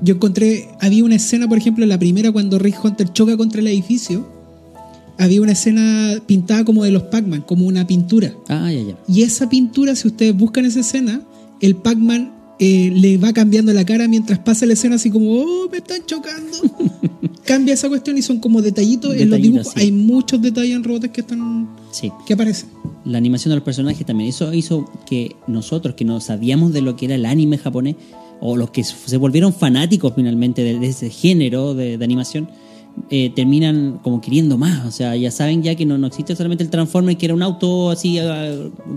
Yo encontré, había una escena, por ejemplo, en la primera cuando Rick Hunter choca contra el edificio. Había una escena pintada como de los Pac-Man, como una pintura. Ah, ya, ya. Y esa pintura, si ustedes buscan esa escena, el Pac-Man eh, le va cambiando la cara mientras pasa la escena, así como, oh, me están chocando. Cambia esa cuestión y son como detallitos. en los dibujos sí. hay muchos detalles en robots que están Sí. que aparecen. La animación de los personajes también. Eso hizo que nosotros, que no sabíamos de lo que era el anime japonés, o los que se volvieron fanáticos finalmente de, de ese género de, de animación, eh, terminan como queriendo más. O sea, ya saben ya que no, no existe solamente el Transformer, que era un auto así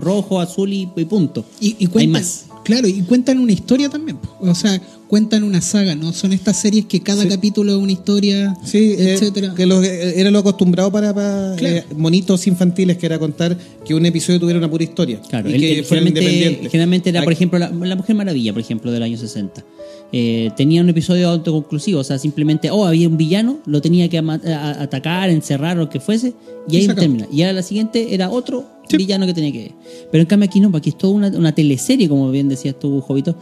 rojo, azul y, y punto. Y, y Hay cuentan, más. Claro, y cuentan una historia también. O sea, cuentan una saga, ¿no? Son estas series que cada Sí. capítulo es una historia, Sí, eh, etcétera. que lo- eh, era lo acostumbrado para, para, Claro. eh, monitos infantiles, que era contar que un episodio tuviera una pura historia. Claro, y el- que el- fuera generalmente, independiente. generalmente era, por ejemplo, la, la Mujer Maravilla, por ejemplo, del año 60. Eh, tenía un episodio autoconclusivo, o sea, simplemente, oh, había un villano, lo tenía que atacar, encerrar, lo que fuese, y ahí termina. Y a la siguiente era otro Sí. villano que tenía que ver. Pero en cambio aquí no, aquí es toda una, una teleserie, como bien decías tú, Jovito,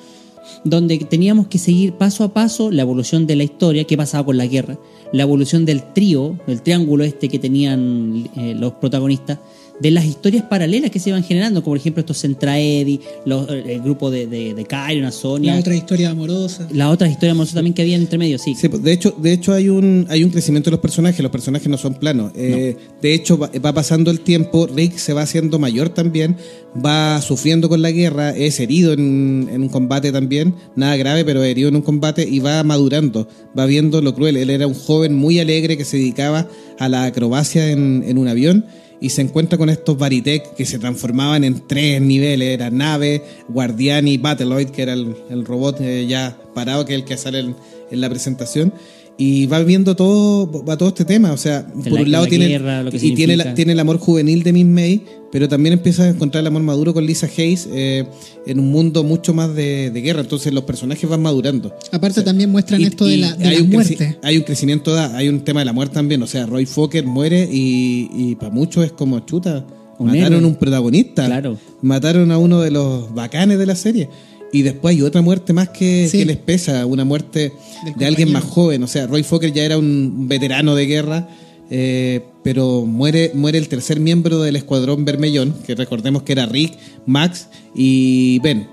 donde teníamos que seguir paso a paso la evolución de la historia, qué pasaba con la guerra, la evolución del trío, del triángulo este que tenían eh, los protagonistas, de las historias paralelas que se iban generando, como por ejemplo estos Centraedi, los- el grupo de, de, de Kyron, Sonia, la otra historia amorosa. las otras historias amorosas también que había entre medio, sí. Sí, pues, de hecho, de hecho hay un hay un crecimiento de los personajes. Los personajes no son planos. Eh, De hecho, va, va pasando el tiempo. Rick se va haciendo mayor también. Va sufriendo con la guerra. Es herido en, en un combate también. Nada grave, pero herido en un combate y va madurando. Va viendo lo cruel. Él era un joven muy alegre que se dedicaba a la acrobacia en, en un avión. Y se encuentra con estos Baritech que se transformaban en tres niveles. Era nave, guardián y Battleoid, que era el, robot eh, ya parado, que es el que sale en la presentación. Y va viendo todo, va todo este tema. O sea, por la- un lado la tiene, guerra, lo que y tiene, la- tiene el amor juvenil de Miss May, pero también empieza a encontrar el amor maduro con Lisa Hayes eh, en un mundo mucho más de, de guerra. Entonces los personajes van madurando. Aparte también muestran Y- esto de la, de hay la un muerte. Hay un crecimiento, da- hay un tema de la muerte también. O sea, Roy Fokker muere y, y para muchos es como chuta. Un mataron héroe. a un protagonista. Claro. Mataron a uno de los bacanes de la serie. Y después hay otra muerte más que, Sí. que les pesa, una muerte Del de alguien más joven. O sea, Roy Fokker ya era un veterano de guerra, eh, pero muere, muere el tercer miembro del escuadrón Bermellón, que recordemos que era Rick, Max y Ben.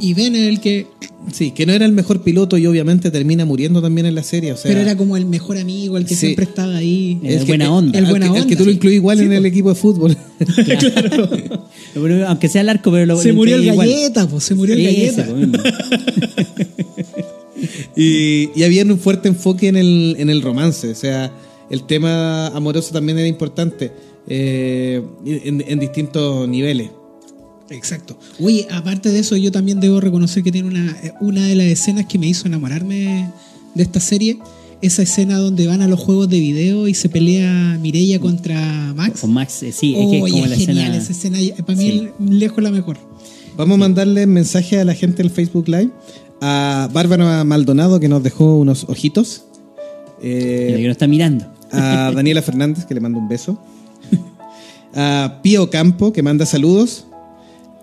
Y Ben es el que. Sí, que no era el mejor piloto y obviamente termina muriendo también en la serie. O sea, pero era como el mejor amigo, el que Sí. siempre estaba ahí. El buena onda. El buena que, onda, que tú lo incluís igual Sí, en el equipo de fútbol. Pero, aunque sea el arco, pero lo se murió el igual. galleta, pues, se murió el Ese, galleta. pues, mismo. y, y había un fuerte enfoque en el, en el romance. O sea, el tema amoroso también era importante eh, en, en distintos niveles. Exacto. Oye, aparte de eso, yo también debo reconocer que tiene una, eh, una de las escenas que me hizo enamorarme de esta serie. Esa escena donde van a los juegos de video y se pelea Mireia contra Max. Con Max, eh, sí, es que es Oye, como la genial escena. esa escena. Para mí, Sí. lejos la mejor. Vamos a mandarle mensaje a la gente del Facebook Live. A Bárbara Maldonado, que nos dejó unos ojitos. Eh, que no está mirando. a Daniela Fernández, que le mando un beso. A Pío Campo, que manda saludos.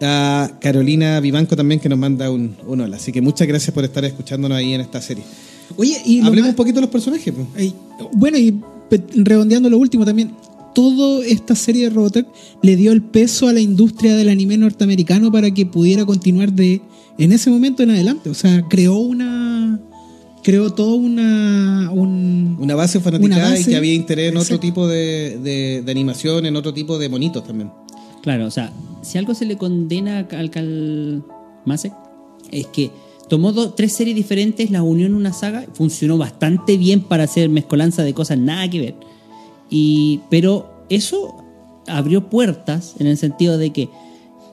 A Carolina Vivanco también, que nos manda un, un hola. Así que muchas gracias por estar escuchándonos ahí en esta serie. Oye, y Hablemos más- un poquito de los personajes. pues. Bueno, y redondeando lo último también, toda esta serie de Robotech le dio el peso a la industria del anime norteamericano para que pudiera continuar de en ese momento en adelante. O sea, creó una. Creó toda una. un- Una base fanática Una base, y que había interés en otro tipo de, de- de animación, en otro tipo de monitos también. Claro, o sea, si algo se le condena a Cal, Cal Masek es que tomó do- tres series diferentes, las unió en una saga, funcionó bastante bien para hacer mezcolanza de cosas nada que ver. Y, pero eso abrió puertas en el sentido de que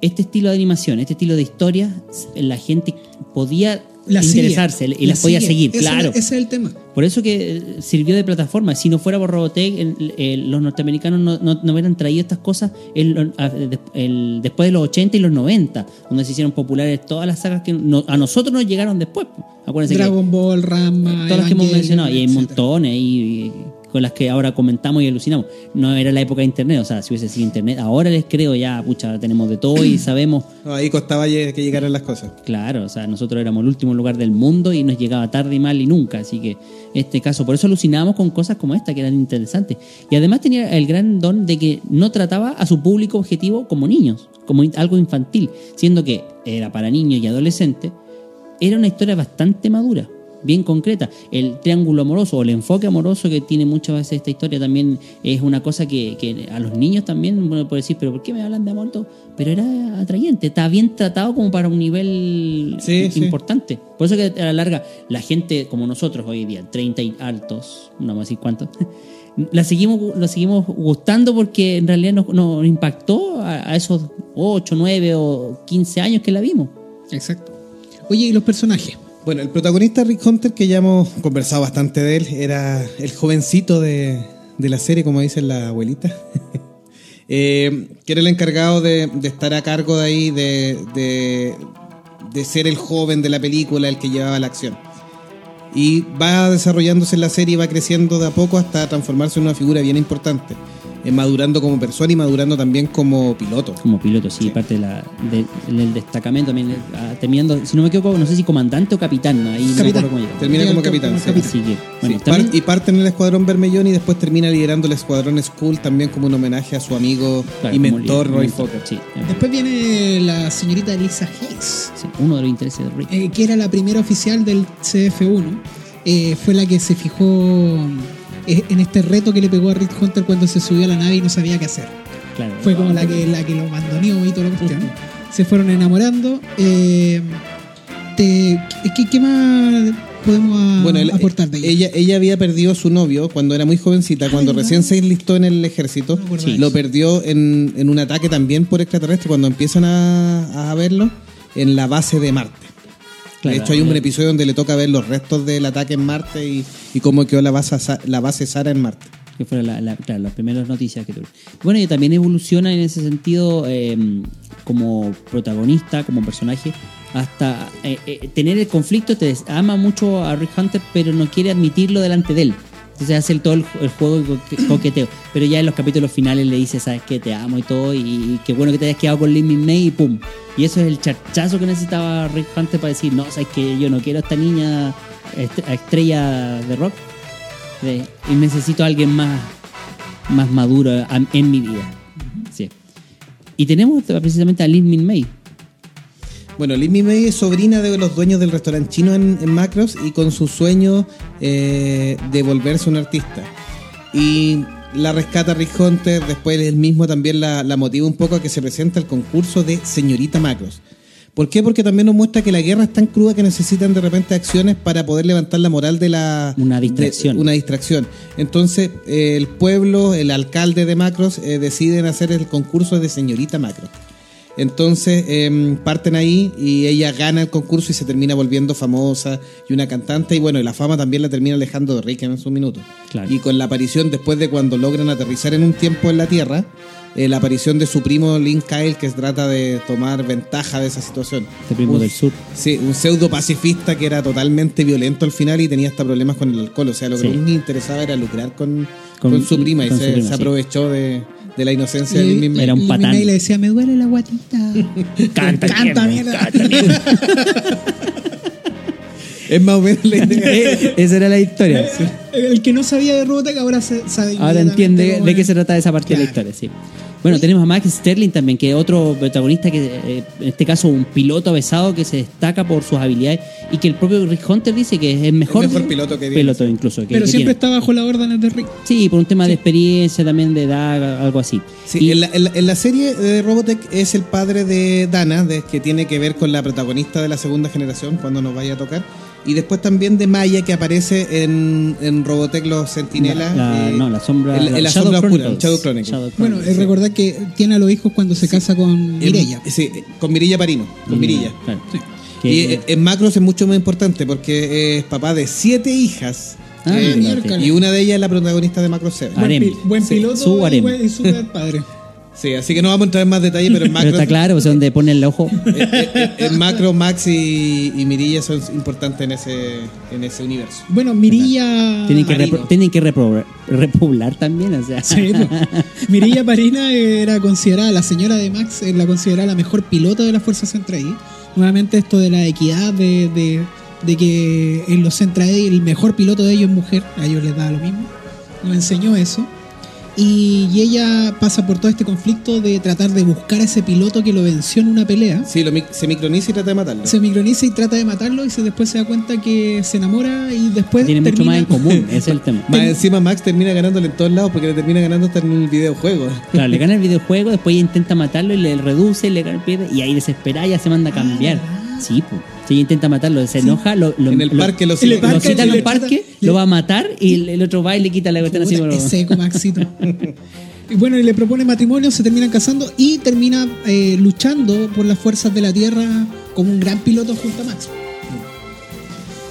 este estilo de animación, este estilo de historia, la gente podía la sigue, interesarse y las podía seguir, claro. Ese es el tema. Por eso que eh, sirvió de plataforma. Si no fuera por Robotech, el- el- los norteamericanos no, no- no hubieran traído estas cosas el- después de los 80 y los 90, donde se hicieron populares todas las sagas que no- a nosotros nos llegaron después. Acuérdense que Dragon Ball, Rama, todas las que hemos mencionado, y hay etcétera. montones, y, y con las que ahora comentamos y alucinamos. No era la época de Internet, o sea, si hubiese sido Internet, ahora les creo ya, pucha, tenemos de todo y sabemos No, ahí costaba que llegaran las cosas. Claro, o sea, nosotros éramos el último lugar del mundo y nos llegaba tarde y mal y nunca. Así que este caso, por eso alucinábamos con cosas como esta que eran interesantes. Y además tenía el gran don de que no trataba a su público objetivo como niños, como algo infantil, siendo que era para niños y adolescentes. Era una historia bastante madura, bien concreta. El triángulo amoroso o el enfoque amoroso que tiene muchas veces esta historia también es una cosa que, que a los niños también uno puede decir, pero ¿por qué me hablan de amor? todo? Pero era atrayente, estaba bien tratado como para un nivel Sí, sí. importante. Por eso que a la larga la gente como nosotros hoy día, 30 y altos, no vamos a decir cuántos, la seguimos, lo seguimos gustando porque en realidad nos, nos impactó a, a esos 8, 9 o 15 años que la vimos. Exacto. Oye, ¿y los personajes? Bueno, el protagonista Rick Hunter, que ya hemos conversado bastante de él, era el jovencito de, de la serie, como dice la abuelita. Eh, que era el encargado de, estar a cargo de ahí, de, de, de ser el joven de la película, el que llevaba la acción. Y va desarrollándose en la serie va creciendo de a poco hasta transformarse en una figura bien importante. Eh, madurando como persona y madurando también como piloto. Como piloto, sí, parte de la, de- del destacamento también, ah, terminando, si no me equivoco, no sé si comandante o capitán, ¿no? ahí no me Capitán. acuerdo cómo llega. Termina como Como capitán. sí. capitán. Así que, bueno, Sí, también- y parte en el Escuadrón Bermellón y después termina liderando el Escuadrón Skull también como un homenaje a su amigo claro, y como mentor líder, Roy Fokker. Sí, Después viene la señorita Lisa Hayes, sí, uno de los intereses de Rick. eh, que era la primera oficial del CF1. Eh, fue la que se fijó eh, en este reto que le pegó a Rick Hunter cuando se subió a la nave y no sabía qué hacer. claro. Fue como la que, la que lo mandoneó y toda la cuestión. Se fueron enamorando. Eh, te- ¿qué, qué más podemos Bueno, él- aportar de ella? ella, había perdido a su novio cuando era muy jovencita, cuando ¿verdad? recién se enlistó en el ejército. No Sí. Lo perdió en, en un ataque también por extraterrestre cuando empiezan a, a verlo en la base de Marte. Claro, de hecho, hay un episodio donde le toca ver los restos del ataque en Marte y, y cómo quedó la base, la base Sara en Marte. que fueron la, la- claro, las primeras noticias que tuve. Bueno, y también evoluciona en ese sentido eh, como protagonista, como personaje, hasta eh, eh, tener el conflicto, te ama mucho a Rick Hunter, pero no quiere admitirlo delante de él. Entonces hace todo el, juego coqueteo. Pero ya en los capítulos finales le dice, sabes que te amo y todo, y, y qué bueno que te hayas quedado con Lin May y pum. Y eso es el charchazo que necesitaba Rick Hunter para decir, no, sabes que yo no quiero a esta niña est- estrella de rock y necesito a alguien más, más maduro en mi vida. Sí. Y tenemos precisamente a Lin May. Bueno, Lin Mi May es sobrina de los dueños del restaurante chino en, en Macros y con su sueño eh, de volverse un artista. Y la rescata Rick Hunter, después él mismo también la, la motiva un poco a que se presente al concurso de Señorita Macros. ¿Por qué? Porque también nos muestra que la guerra es tan cruda que necesitan de repente acciones para poder levantar la moral de la... Una de- distracción. una distracción. Entonces, eh, el pueblo, el alcalde de Macros, eh, deciden hacer el concurso de Señorita Macros. Entonces em, parten ahí y ella gana el concurso y se termina volviendo famosa y una cantante. Y bueno, y la fama también la termina alejando de Rick en su minuto. Claro. Y con la aparición, después de cuando logran aterrizar en un tiempo en la Tierra, eh, la aparición de su primo Link Kyle, que trata de tomar ventaja de esa situación. Este primo Un- del sur. Sí, un pseudo pacifista que era totalmente violento al final y tenía hasta problemas con el alcohol. O sea, lo que Sí. le interesaba era lucrar con, Con- con su prima y con se, prima, se sí. aprovechó de, de la inocencia de Y- Min May. Era un y patán. Minei le decía, me duele la guatita. Canta, Canta, mierda, mierda. canta, mierda. Es más o menos la idea. Esa era la historia. El que no sabía de Robotech ahora se- sabe Ahora entiende de qué se trata esa parte de la historia, sí. Bueno, tenemos a Max Sterling también, que es otro protagonista que, eh, en este caso, un piloto avesado que se destaca por sus habilidades y que el propio Rick Hunter dice que es el mejor, mejor piloto que piloto sí. incluso. que- Pero que siempre tiene. está bajo las órdenes de Rick. Sí, por un tema de experiencia, también de edad, algo así. Sí, Y- en, la, en la- en la serie de Robotech es el padre de Dana, de- que tiene que ver con la protagonista de la segunda generación, cuando nos vaya a tocar. Y después también de Maya, que aparece en, en Robotech Los Centinelas. La- eh, no, la sombra- En, en la Shadow sombra oscura, Chronicles. Shadow Chronicles. Shadow Bueno, Chronicles, es recordar que tiene a los hijos cuando se casa con Mireya. sí, con Mirilla Parino, con Mirilla. Claro. Sí. Y eh, en Macros es mucho más importante porque es papá de siete hijas. Ah, Eh, y una de ellas es la protagonista de Macros 7. Ah, Buen, pi- buen Sí, piloto su y, y super padre. Sí, así que no vamos a entrar en más detalle, pero en Pero Macros. está claro, pues donde pone el ojo. Eh, eh, eh, en Macro, Max y, y Mirilla son importantes en ese, en ese universo. Bueno, Mirilla. Tienen que, repro- tienen que repro- repoblar también, o sea. Sí, pues. Mirilla Parina era considerada, la señora de Max, es la considerada la mejor piloto de las fuerzas Centra I. Nuevamente esto de la equidad, de, de, de que en los Centra I el mejor piloto de ellos es mujer, a ellos les da lo mismo. Nos enseñó eso. Y, y ella pasa por todo este conflicto de tratar de buscar a ese piloto que lo venció en una pelea. Sí, lo, mic- se microniza y trata de matarlo. Se microniza y trata de matarlo y se, después se da cuenta que se enamora y después Tiene mucho termina- más en común, ese es el tema. Más encima Max termina ganándole en todos lados porque le termina ganando hasta en el videojuego. Claro, le gana el videojuego, después ella intenta matarlo y le reduce, le gana el pie y ahí desesperada ya se manda a cambiar. Sí, pues. Si ella intenta matarlo, se enoja, lo, lo- en el lo- parque lo le sigue. lo cita en le parque, lo va a matar y el, el otro va y le quita la cuestión así. Puta, seco, Maxito. y bueno, y le propone matrimonio, se terminan casando y termina eh, luchando por las fuerzas de la Tierra como un gran piloto junto a Max.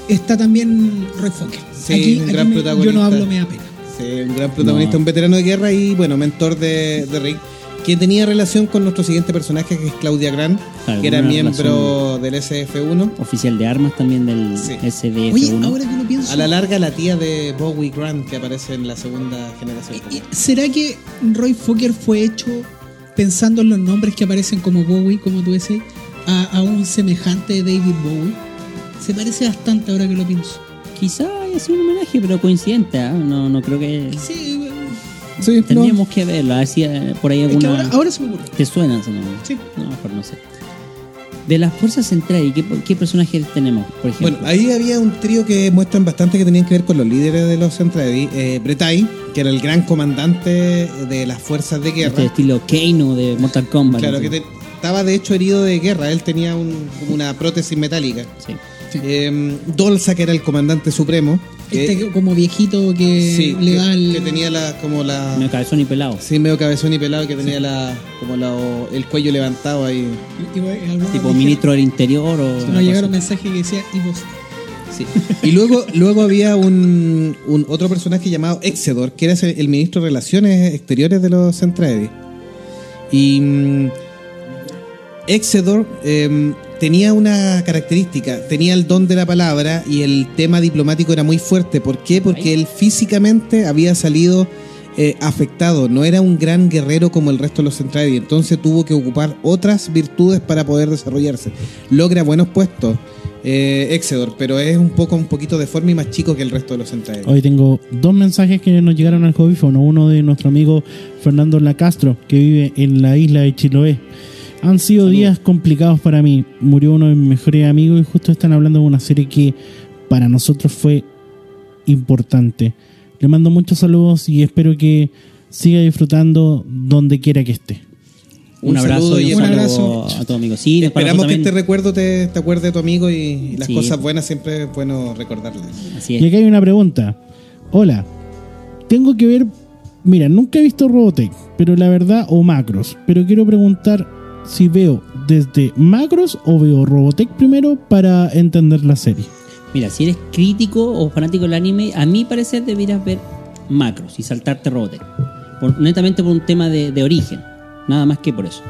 Está también Roy Fokker. Sí, un gran me- Yo protagonista. no hablo, me da pena. Sí, un gran protagonista, No. un veterano de guerra y bueno, mentor de, de Rick, que tenía relación con nuestro siguiente personaje que es Claudia Grant, Claro, que era miembro del SF1. Oficial de armas también del Sí. SDF1. Oye, ahora que lo pienso, A la larga la tía de Bowie Grant que aparece en la segunda generación. eh, eh, ¿será que Roy Fokker fue hecho pensando en los nombres que aparecen como Bowie, como tú decís, a, a un semejante de David Bowie? Se parece bastante ahora que lo pienso. Quizá haya sido un homenaje, pero coincidente. ¿ah? No, no creo que. Sí, Sí, no. Tendríamos que verlo, a ver si eh, por ahí es que alguna. ahora, ahora se me ocurre. ¿Te suena? Si no, Sí. no, mejor no sé. De las fuerzas centrales, ¿qué, qué personajes tenemos, por ejemplo? Bueno, ahí había un trío que muestran bastante que tenían que ver con los líderes de los Centraedi. Eh, que era el gran comandante de las fuerzas de guerra. este estilo Keino de Mortal Kombat. Claro, ¿no? que te- estaba de hecho herido de guerra. Él tenía un- una prótesis metálica. Sí. Eh, Dolza, que era el comandante supremo. Que- Este como viejito que sí, le da el. que tenía la, como la... Medio cabezón y pelado. Sí, medio cabezón y pelado, que tenía la, como la, el cuello levantado ahí. y- y algunos Tipo dijeron- ministro del interior o. Nos llegaron mensajes que decía y vos. Sí. Y luego, luego había un, un otro personaje llamado Exedor, que era el ministro de Relaciones Exteriores de los Centraedi. Y mm, Exedor em, tenía una característica, tenía el don de la palabra y el tema diplomático era muy fuerte. ¿Por qué? Porque él físicamente había salido eh, afectado, no era un gran guerrero como el resto de los Centraedi, entonces tuvo que ocupar otras virtudes para poder desarrollarse. Logra buenos puestos. Eh, Exedor, pero es un poco un poquito deforme y más chico que el resto de los Centraedi. Hoy tengo dos mensajes que nos llegaron al hobbyfono. Uno de nuestro amigo Fernando Lacastro, que vive en la isla de Chiloé. Han sido días complicados para mí. Murió uno de mis mejores amigos y justo están hablando de una serie que para nosotros fue importante. Le mando muchos saludos y espero que siga disfrutando donde quiera que esté. Un, Un abrazo saludo y un, abrazo. a tu amigo. Sí, Esperamos que este recuerdo te, te acuerde de tu amigo y, y las Sí. cosas buenas siempre es bueno recordarlas. Así Y acá hay una pregunta. Hola, tengo que ver. Mira, nunca he visto Robotech, pero la verdad, o Macros, pero quiero preguntar si veo desde Macros o veo Robotech primero para entender la serie. Mira, si eres crítico o fanático del anime, a mi parecer deberías ver Macros y saltarte Robotech. Por- netamente por un tema de, origen. Nada más que por eso.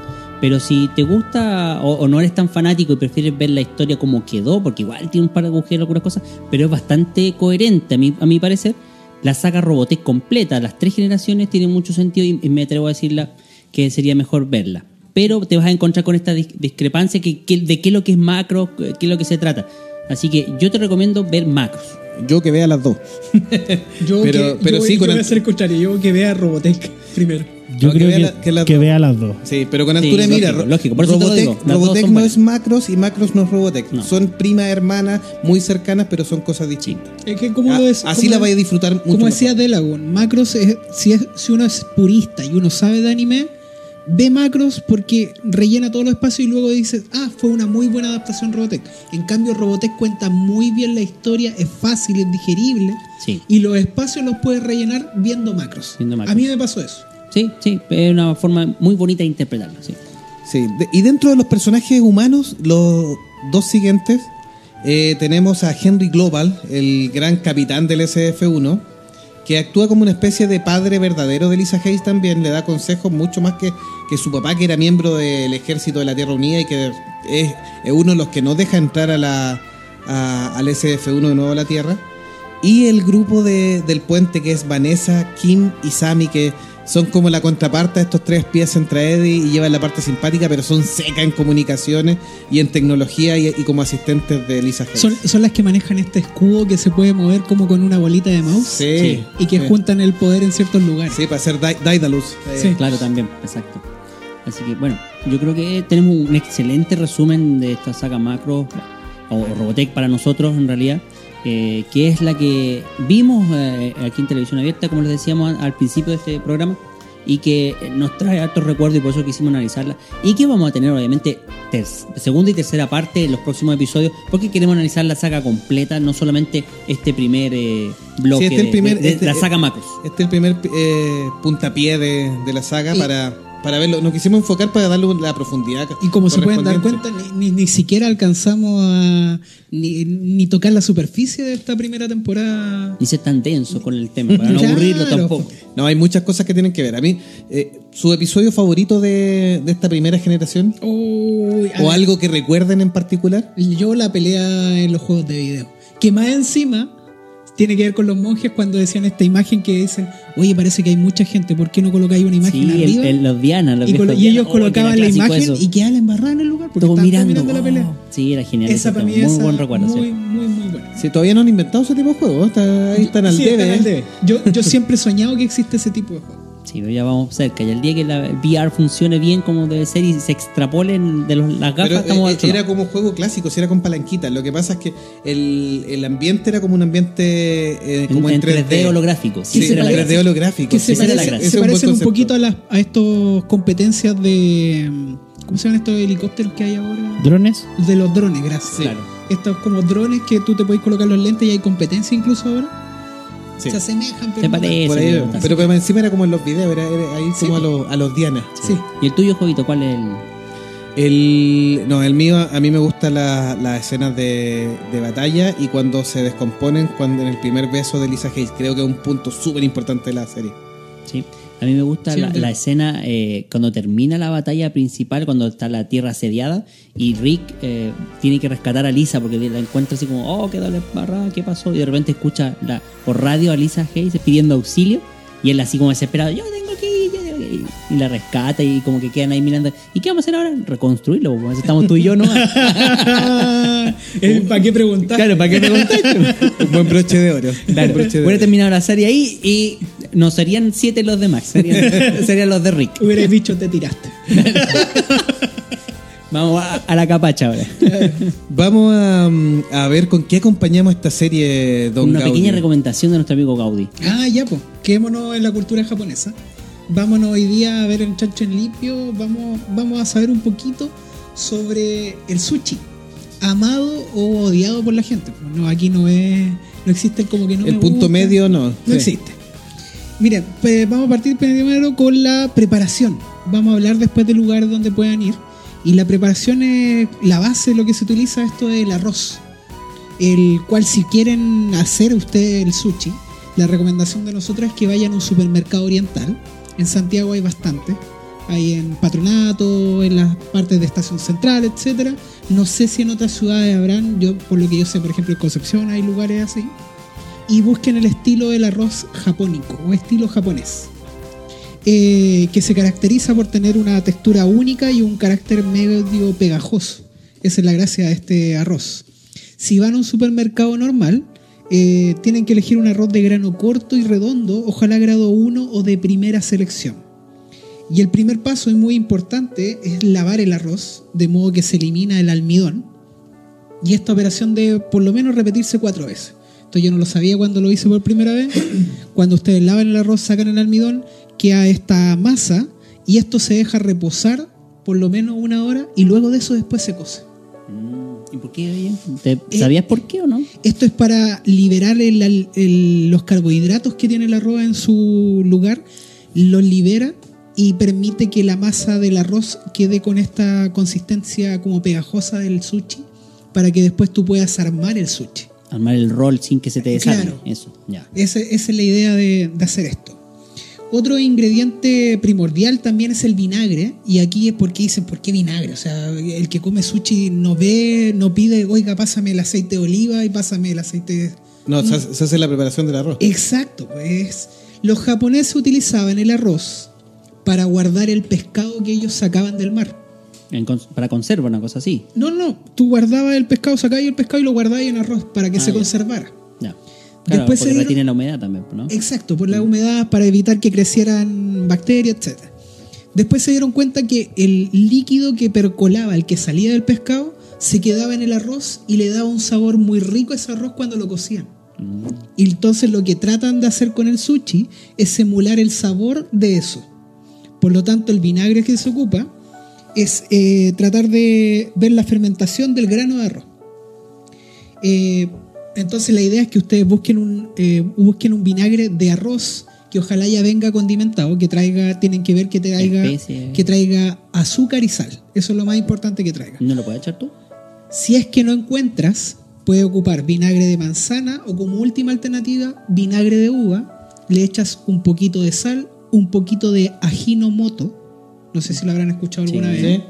Pero si te gusta o, no eres tan fanático y prefieres ver la historia como quedó, porque igual tiene un par de agujeros, algunas cosas, pero es bastante coherente a mi, a mi parecer, la saga Robotech completa, las tres generaciones, tiene mucho sentido y me atrevo a decirla que sería mejor verla. Pero te vas a encontrar con esta dis- discrepancia que, que- de qué es lo que es macro, qué es lo que se trata. Así que yo te recomiendo ver macros. Yo que vea las dos. Yo, Pero- que, pero yo, sí, yo con voy el- a hacer el contrario. Yo que vea Robotech primero. Yo No, que creo vea que, la- que las que dos. vea las dos. Sí, pero con Sí, altura de mira, lógico, lógico, por eso te lo Robotech, digo, no buenas. es Macros y Macros no es Robotech. No. Son primas hermanas muy cercanas, pero son cosas distintas. Es que como A- lo es, así como- la vais a disfrutar mucho Como decía. Delagon, Macros, es- si, es, si uno es purista y uno sabe de anime, ve Macros porque rellena todos los espacios y luego dices, ah, fue una muy buena adaptación Robotech. En cambio, Robotech cuenta muy bien la historia, es fácil, es digerible Sí. y los espacios los puedes rellenar viendo Macros. Viendo macros. A mí me pasó eso. Sí, sí, es una forma muy bonita de interpretarlo. Sí. Sí, de- y dentro de los personajes humanos, los dos siguientes, eh, tenemos a Henry Global, el gran capitán del SF-1, que actúa como una especie de padre verdadero de Lisa Hayes también, le da consejos mucho más que, que su papá, que era miembro del ejército de la Tierra Unida y que es, es uno de los que no deja entrar a la, a- al SF-1 de nuevo a la Tierra. Y el grupo de- del puente que es Vanessa, Kim y Sammy, que son como la contraparte de estos tres pies entre Eddie y llevan la parte simpática, pero son secas en comunicaciones y en tecnología y, y como asistentes de Lisa Hayes. Son, son las que manejan este escudo que se puede mover como con una bolita de mouse Sí. Sí. y que Sí. juntan el poder en ciertos lugares. Sí, para hacer Dai- Daedalus. Eh, Sí. Claro, también, exacto. Así que bueno, yo creo que tenemos un excelente resumen de esta saga macro, o Robotech para nosotros en realidad, eh, que es la que vimos eh, aquí en televisión abierta, como les decíamos al principio de este programa, y que nos trae hartos recuerdos y por eso quisimos analizarla. Y que vamos a tener obviamente segunda y tercera parte en los próximos episodios, porque queremos analizar la saga completa, no solamente este primer eh, bloque Sí, este el de- primer- de, de este- la saga macros. Este es el primer eh, puntapié de, de la saga Y- para, para verlo. Nos quisimos enfocar para darle la profundidad. Y como se pueden dar cuenta, ni, ni- ni siquiera alcanzamos a ni, ni tocar la superficie de esta primera temporada. Ni ser tan denso con el tema, para no Claro. aburrirlo tampoco. No, hay muchas cosas que tienen que ver. A mí, eh, ¿su episodio favorito de, de esta primera generación? ¿O ver, algo que recuerden en particular? Yo la pelea en los juegos de video. Que más encima tiene que ver con los monjes cuando decían esta imagen que dicen, oye, parece que hay mucha gente, ¿por qué no colocáis una imagen Sí, arriba? el- los Diana, los y, colo- y ellos. Oh, colocaban la imagen eso. y quedaba la embarrada en el lugar porque estaban mirando. mirando la pelea. oh, sí, era genial. Esa para mí Muy buen recuerdo. sí. muy, muy, muy buena. Si todavía no han inventado ese tipo de juegos, está, ahí están al Sí, debe. están al ¿eh? debe. Yo, yo siempre he soñado que existe ese tipo de juego. Sí, pero ya vamos cerca. Y el día que la VR funcione bien como debe ser y se extrapolen de los- las gafas, Pero estamos eh, era lado. como juego clásico, si era con palanquitas. Lo que pasa es que el, el ambiente era como un ambiente eh, como en, en 3D. 3D holográfico. Sí, era la 3D gracia. holográfico. Que se, era la parece- se parecen un concepto. poquito a, las, a estos competencias de. ¿Cómo se llaman estos helicópteros que hay ahora? ¿Drones? De los drones, gracias. Sí. Claro. Estos como drones que tú te puedes colocar los lentes y hay competencia incluso ahora. Sí. Se asemejan, pero. Se. Por ahí, pero- pero, pero encima era como en los videos, era, era ahí como a, los, a los Diana. Sí. ¿Y el tuyo, Jovito, cuál es el...? El, no, el mío, a mí me gustan la- las escenas de, de batalla y cuando se descomponen cuando en el primer beso de Lisa Hayes. Creo que es un punto súper importante de la serie. Sí. A mí me gusta Sí, la, escena eh, cuando termina la batalla principal, cuando está la tierra asediada y Rick eh, tiene que rescatar a Lisa porque la encuentra así como, oh, quedó la embarrada, ¿qué pasó? Y de repente escucha la, por radio a Lisa Hayes pidiendo auxilio y él así como desesperado, yo tengo que ir, yo tengo que ir". Y la rescata y como que quedan ahí mirando. ¿Y qué vamos a hacer ahora? Reconstruirlo, pues estamos tú y yo, ¿no? ¿Para qué preguntar? claro, ¿para qué preguntaste? Un buen broche de oro. Claro, broche de voy a oro. terminar la serie ahí y no serían siete los demás, serían, serían los de Rick. Hubieras dicho, te tiraste. Vamos a, a la capacha ahora. Vamos a, a ver con qué acompañamos esta serie, Don Una Gaudi. pequeña recomendación de nuestro amigo Gaudi. Ah, ya, pues. Quedémonos en la cultura japonesa. Vámonos hoy día a ver en Chancho en Limpio. Vamos, vamos a saber un poquito sobre el sushi. Amado o odiado por la gente. No, aquí no es. No existe el como que no. El me punto gusta. medio no. No Sí. existe. Miren, pues vamos a partir primero con la preparación. Vamos a hablar después del lugar donde puedan ir. Y la preparación es la base, lo que se utiliza esto es el arroz. El cual si quieren hacer ustedes el sushi, la recomendación de nosotros es que vayan a un supermercado oriental. En Santiago hay bastante. Hay en Patronato, en las partes de Estación Central, etcétera. No sé si en otras ciudades habrán, yo por lo que yo sé, por ejemplo en Concepción hay lugares así. Y busquen el estilo del arroz japónico o estilo japonés. Eh, que se caracteriza por tener una textura única y un carácter medio pegajoso. Esa es la gracia de este arroz. Si van a un supermercado normal, eh, tienen que elegir un arroz de grano corto y redondo, ojalá grado 1 o de primera selección. Y el primer paso, y muy importante, es lavar el arroz, de modo que se elimina el almidón. Y esta operación debe por lo menos repetirse cuatro veces. Esto yo no lo sabía cuando lo hice por primera vez. Cuando ustedes lavan el arroz, sacan el almidón, queda esta masa y esto se deja reposar por lo menos una hora y luego de eso después se cose. ¿Y por qué? ¿Te- ¿Sabías por qué o no? Esto es para liberar el- el- el- los carbohidratos que tiene el arroz en su lugar, los libera y permite que la masa del arroz quede con esta consistencia como pegajosa del sushi para que después tú puedas armar el sushi. Armar el rol sin que se te desarme. Claro. Eso, ya. Esa, esa es la idea de, de hacer esto. Otro ingrediente primordial también es el vinagre. Y aquí es porque dicen, ¿por qué vinagre? O sea, el que come sushi no ve, no pide, oiga, pásame el aceite de oliva y pásame el aceite de... No, se hace, se hace la preparación del arroz. Exacto, pues los japoneses utilizaban el arroz para guardar el pescado que ellos sacaban del mar. En cons- para conserva, una cosa así. No, no, tú guardabas el pescado, sacabas el pescado y lo guardabas en arroz para que Ah, se ya. conservara. Claro, Después se porque dieron- retiene la humedad también, ¿no? Exacto, por la humedad, para evitar que crecieran bacterias, etc. Después se dieron cuenta que el líquido que percolaba, el que salía del pescado, se quedaba en el arroz y le daba un sabor muy rico a ese arroz cuando lo cocían. Y entonces lo que tratan de hacer con el sushi es emular el sabor de eso. Por lo tanto, el vinagre que se ocupa es eh, tratar de ver la fermentación del grano de arroz. Eh, entonces la idea es que ustedes busquen un, eh, busquen un vinagre de arroz que ojalá ya venga condimentado, que traiga, tienen que ver que traiga, que traiga azúcar y sal. Eso es lo más importante que traiga. ¿No lo puedes echar tú? Si es que no encuentras, puedes ocupar vinagre de manzana o como última alternativa, vinagre de uva. Le echas un poquito de sal, un poquito de ajinomoto. No sé si lo habrán escuchado alguna Sí. vez.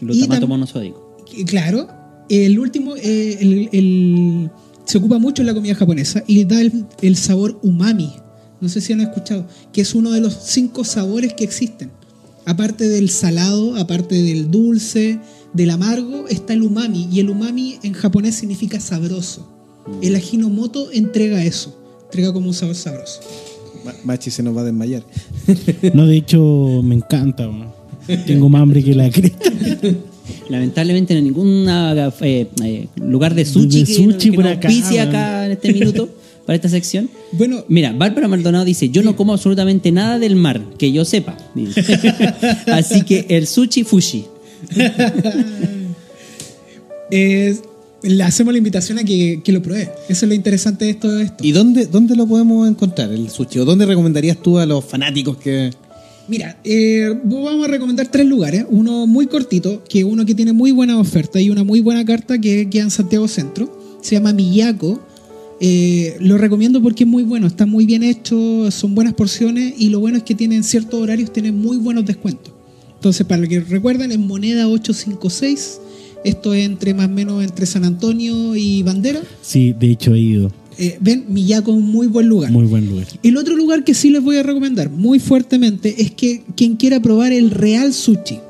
Glutamato tam- monosódico. Claro, el último, eh, el- el- se ocupa mucho en la comida japonesa y da el, el sabor umami. No sé si han escuchado, que es uno de los cinco sabores que existen. Aparte del salado, aparte del dulce, del amargo, está el umami. Y el umami en japonés significa sabroso. El ajinomoto entrega eso, entrega como un sabor sabroso. Ma- Machi se nos va a desmayar. No, de hecho, me encanta. Tengo más hambre que la cresta. Lamentablemente no hay ningún eh, eh, lugar de sushi, De que, sushi que por acá, acá en este minuto para esta sección. Bueno, Mira, Bárbara Maldonado dice, yo no como absolutamente nada del mar, que yo sepa. Así que el sushi fushi. eh, le hacemos la invitación a que, que lo pruebe. Eso es lo interesante de todo esto. ¿Y dónde, dónde lo podemos encontrar, el sushi? ¿O dónde recomendarías tú a los fanáticos que... Mira, eh, vamos a recomendar tres lugares. Uno muy cortito, que uno que tiene muy buena oferta y una muy buena carta que queda en Santiago Centro. Se llama Miyako. Eh, lo recomiendo porque es muy bueno, está muy bien hecho, son buenas porciones y lo bueno es que tienen ciertos horarios, tienen muy buenos descuentos. Entonces, para que recuerden, es moneda 856. Esto es entre más o menos entre San Antonio y Bandera. Sí, de hecho he ido. Eh, ven, Miyako es un muy buen lugar. Muy buen lugar. El otro lugar que sí les voy a recomendar muy fuertemente es que quien quiera probar el real sushi,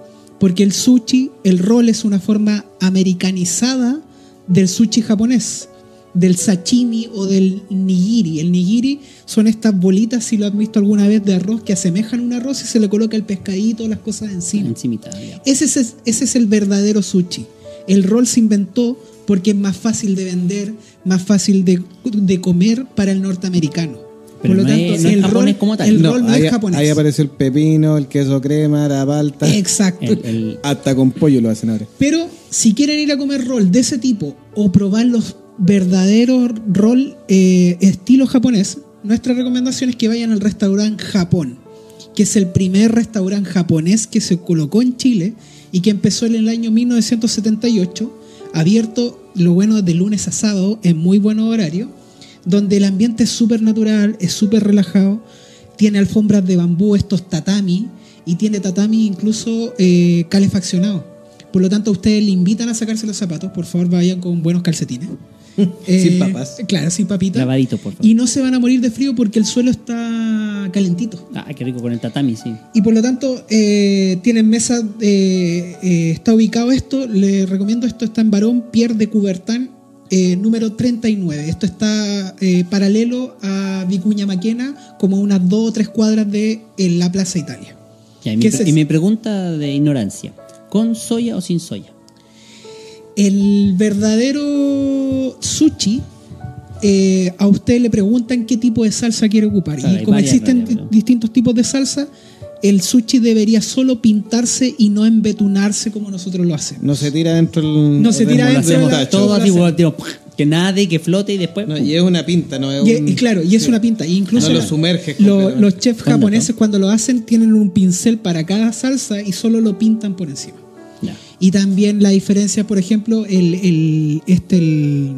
porque el sushi, el rol es una forma americanizada del sushi japonés, del sashimi o del nigiri. El nigiri son estas bolitas, si lo han visto alguna vez, de arroz que asemejan un arroz y se le coloca el pescadito, las cosas encima. Encimita. Ese es, ese es el verdadero sushi. El rol se inventó porque es más fácil de vender, más fácil de, de comer para el norteamericano. Pero no es- no es el japonés rol, como tal. El No, rol no ahí, es japonés. ahí apareció el pepino, el queso crema, la palta. Exacto. El- el- Hasta con pollo lo hacen ahora. Pero si quieren ir a comer rol de ese tipo o probar los verdaderos rol eh, estilo japonés, nuestra recomendación es que vayan al restaurante Japón. que es el primer restaurante japonés que se colocó en Chile y que empezó en el año 1978, abierto lo bueno de lunes a sábado en muy buen horario, donde el ambiente es súper natural, es súper relajado, tiene alfombras de bambú, estos tatami, y tiene tatami incluso eh, calefaccionado. Por lo tanto, ustedes le invitan a sacarse los zapatos, por favor vayan con buenos calcetines. Eh, Sin papas. Claro, sin papitas. Lavadito, por favor. Y no se van a morir de frío porque el suelo está calentito. Ah, qué rico con el tatami, sí. Y por lo tanto, eh, tienen mesas, eh, eh, está ubicado esto, les recomiendo esto, está en Barón Pierre de Coubertin, eh, número 39. Esto está eh, paralelo a Vicuña Maquena, como unas dos o tres cuadras de en la Plaza Italia. Ya, y, mi, ¿Qué es y mi pregunta de ignorancia: ¿con soya o sin soya? El verdadero sushi, eh, a usted le preguntan qué tipo de salsa quiere ocupar. Claro, y como varias, existen varias, ¿no? distintos tipos de salsa, el sushi debería solo pintarse y no embetunarse como nosotros lo hacemos. No se tira dentro del. No se del tira dentro de la- Motacho. Todo tipo, que nade, que flote y después. No, ¡pum! y es una pinta, no es Y, un- y claro, y es sí. una pinta. Y incluso No lo sumerges los chefs japoneses cuando lo hacen tienen un pincel para cada salsa y solo lo pintan por encima. Ya. Y también la diferencia, por ejemplo, el, el este el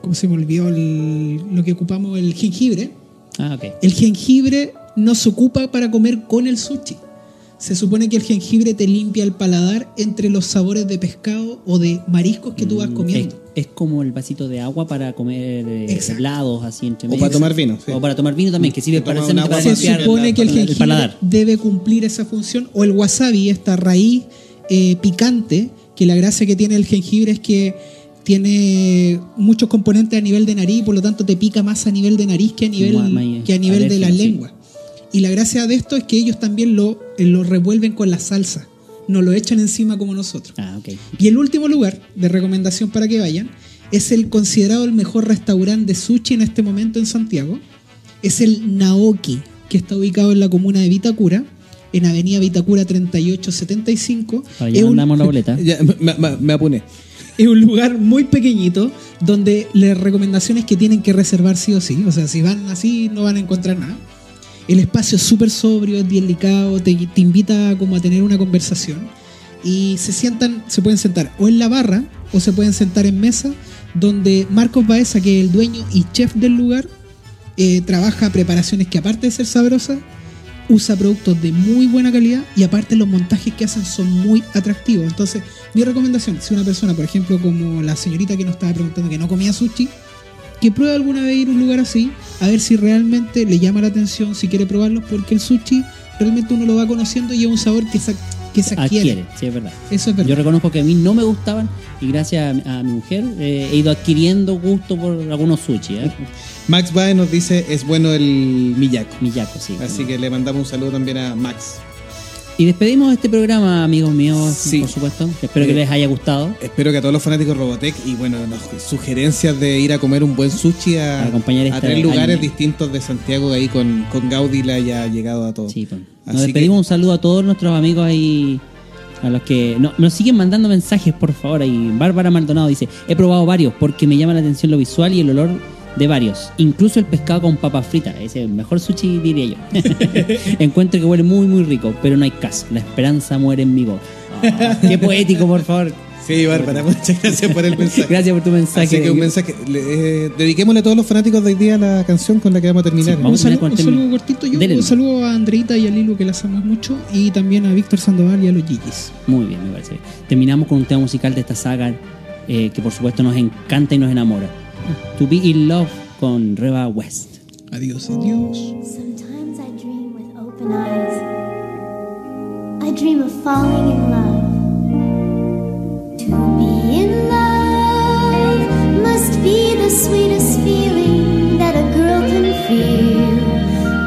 ¿cómo se me olvidó el- lo que ocupamos el jengibre? Ah, ok. El jengibre no se ocupa para comer con el sushi. Se supone que el jengibre te limpia el paladar entre los sabores de pescado o de mariscos que tú vas Mm, comiendo. Es, es como el vasito de agua para comer eh, helados así entre O medio. para tomar vino, sí. O para tomar vino también, que sirve para, para Se supone que el el jengibre paladar. debe cumplir esa función. O el wasabi, esta raíz eh, picante, que la gracia que tiene el jengibre es que tiene muchos componentes a nivel de nariz, por lo tanto te pica más a nivel de nariz que a nivel, que a nivel de la sí. lengua. Y la gracia de esto es que ellos también lo, eh, lo revuelven con la salsa, no lo echan encima como nosotros. Ah. Y el último lugar de recomendación para que vayan es el considerado el mejor restaurante de sushi en este momento en Santiago. Es el Naoki, que está ubicado en la comuna de Vitacura, en Avenida Vitacura 3875. Para Es allá un- mandamos la boleta. Ya, me, me- me apuné. es un lugar muy pequeñito donde las recomendaciones que tienen que reservar sí o sí. O sea, si van así no van a encontrar nada. El espacio es súper sobrio, es bien delicado, te, te invita como a tener una conversación. Y se sientan, se pueden sentar o en la barra o se pueden sentar en mesa donde Marcos Baeza, que es el dueño y chef del lugar, eh, trabaja preparaciones que aparte de ser sabrosas, usa productos de muy buena calidad y aparte los montajes que hacen son muy atractivos. Entonces, mi recomendación, si una persona, por ejemplo, como la señorita que nos estaba preguntando que no comía sushi, que pruebe alguna vez ir a un lugar así, a ver si realmente le llama la atención, si quiere probarlo, porque el sushi realmente uno lo va conociendo y es un sabor que se, que se adquiere. Adquiere, sí, es verdad. Eso es Yo verdad. reconozco que a mí no me gustaban y gracias a, a mi mujer eh, he ido adquiriendo gusto por algunos sushi. ¿eh? Max Bae nos dice es bueno el Miyako. Miyako, sí. Así que le mandamos un saludo también a Max. Y despedimos este programa, amigos míos, Sí. por supuesto. Espero que Eh, les haya gustado. Espero que a todos los fanáticos Robotech y bueno, nos sugerencias de ir a comer un buen sushi a, acompañar a esta tres lugares anime. distintos de Santiago ahí con, con Gaudí le haya llegado a todos. Sí, pues. Nos Así despedimos. Un saludo a todos nuestros amigos ahí. A los que no- nos siguen mandando mensajes, por favor. Ahí Bárbara Maldonado dice: He probado varios porque me llama la atención lo visual y el olor de varios. Incluso el pescado con papas fritas. Ese es el mejor sushi, diría yo. Encuentro que huele muy, muy rico, pero no hay caso. La esperanza muere en mi voz. Ah, qué poético, por favor. Sí, Bárbara, muchas gracias por el mensaje. Gracias por tu mensaje. Así que un mensaje. le- eh, dediquémosle a todos los fanáticos de hoy día la canción con la que vamos a terminar. Vamos Un a saludo, un saludo cortito yo, Dele un saludo a Andreita y a Lilo que las amo mucho y también a Víctor Sandoval y a los Gigis. Muy bien, me parece bien. Terminamos con un tema musical de esta saga eh, que por supuesto nos encanta y nos enamora. To Be In Love con Reba West. Adiós, adiós. Sometimes I dream with open eyes. I dream of falling in love. To be in love must be the sweetest feeling that a girl can feel.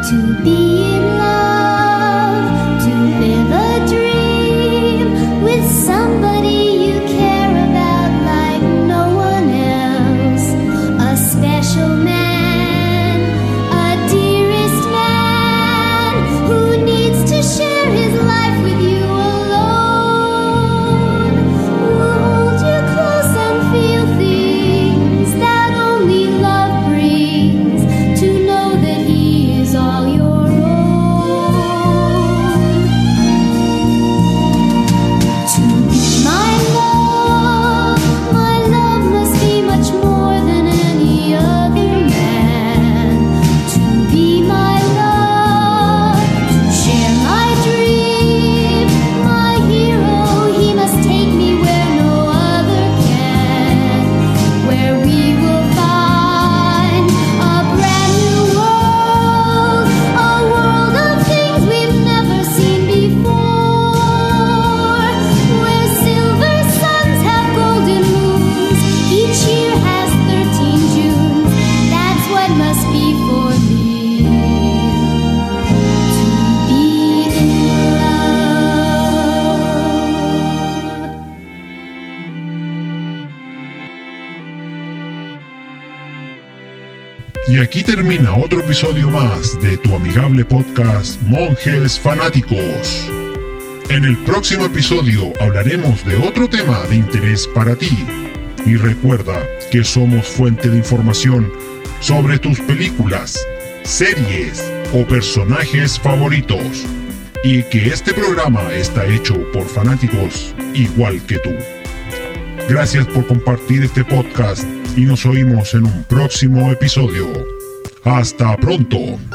To be episodio más de tu amigable podcast Monjes Fanáticos. En el próximo episodio hablaremos de otro tema de interés para ti. Y recuerda que somos fuente de información sobre tus películas, series o personajes favoritos. Y que este programa está hecho por fanáticos igual que tú. Gracias por compartir este podcast y nos oímos en un próximo episodio. Hasta pronto.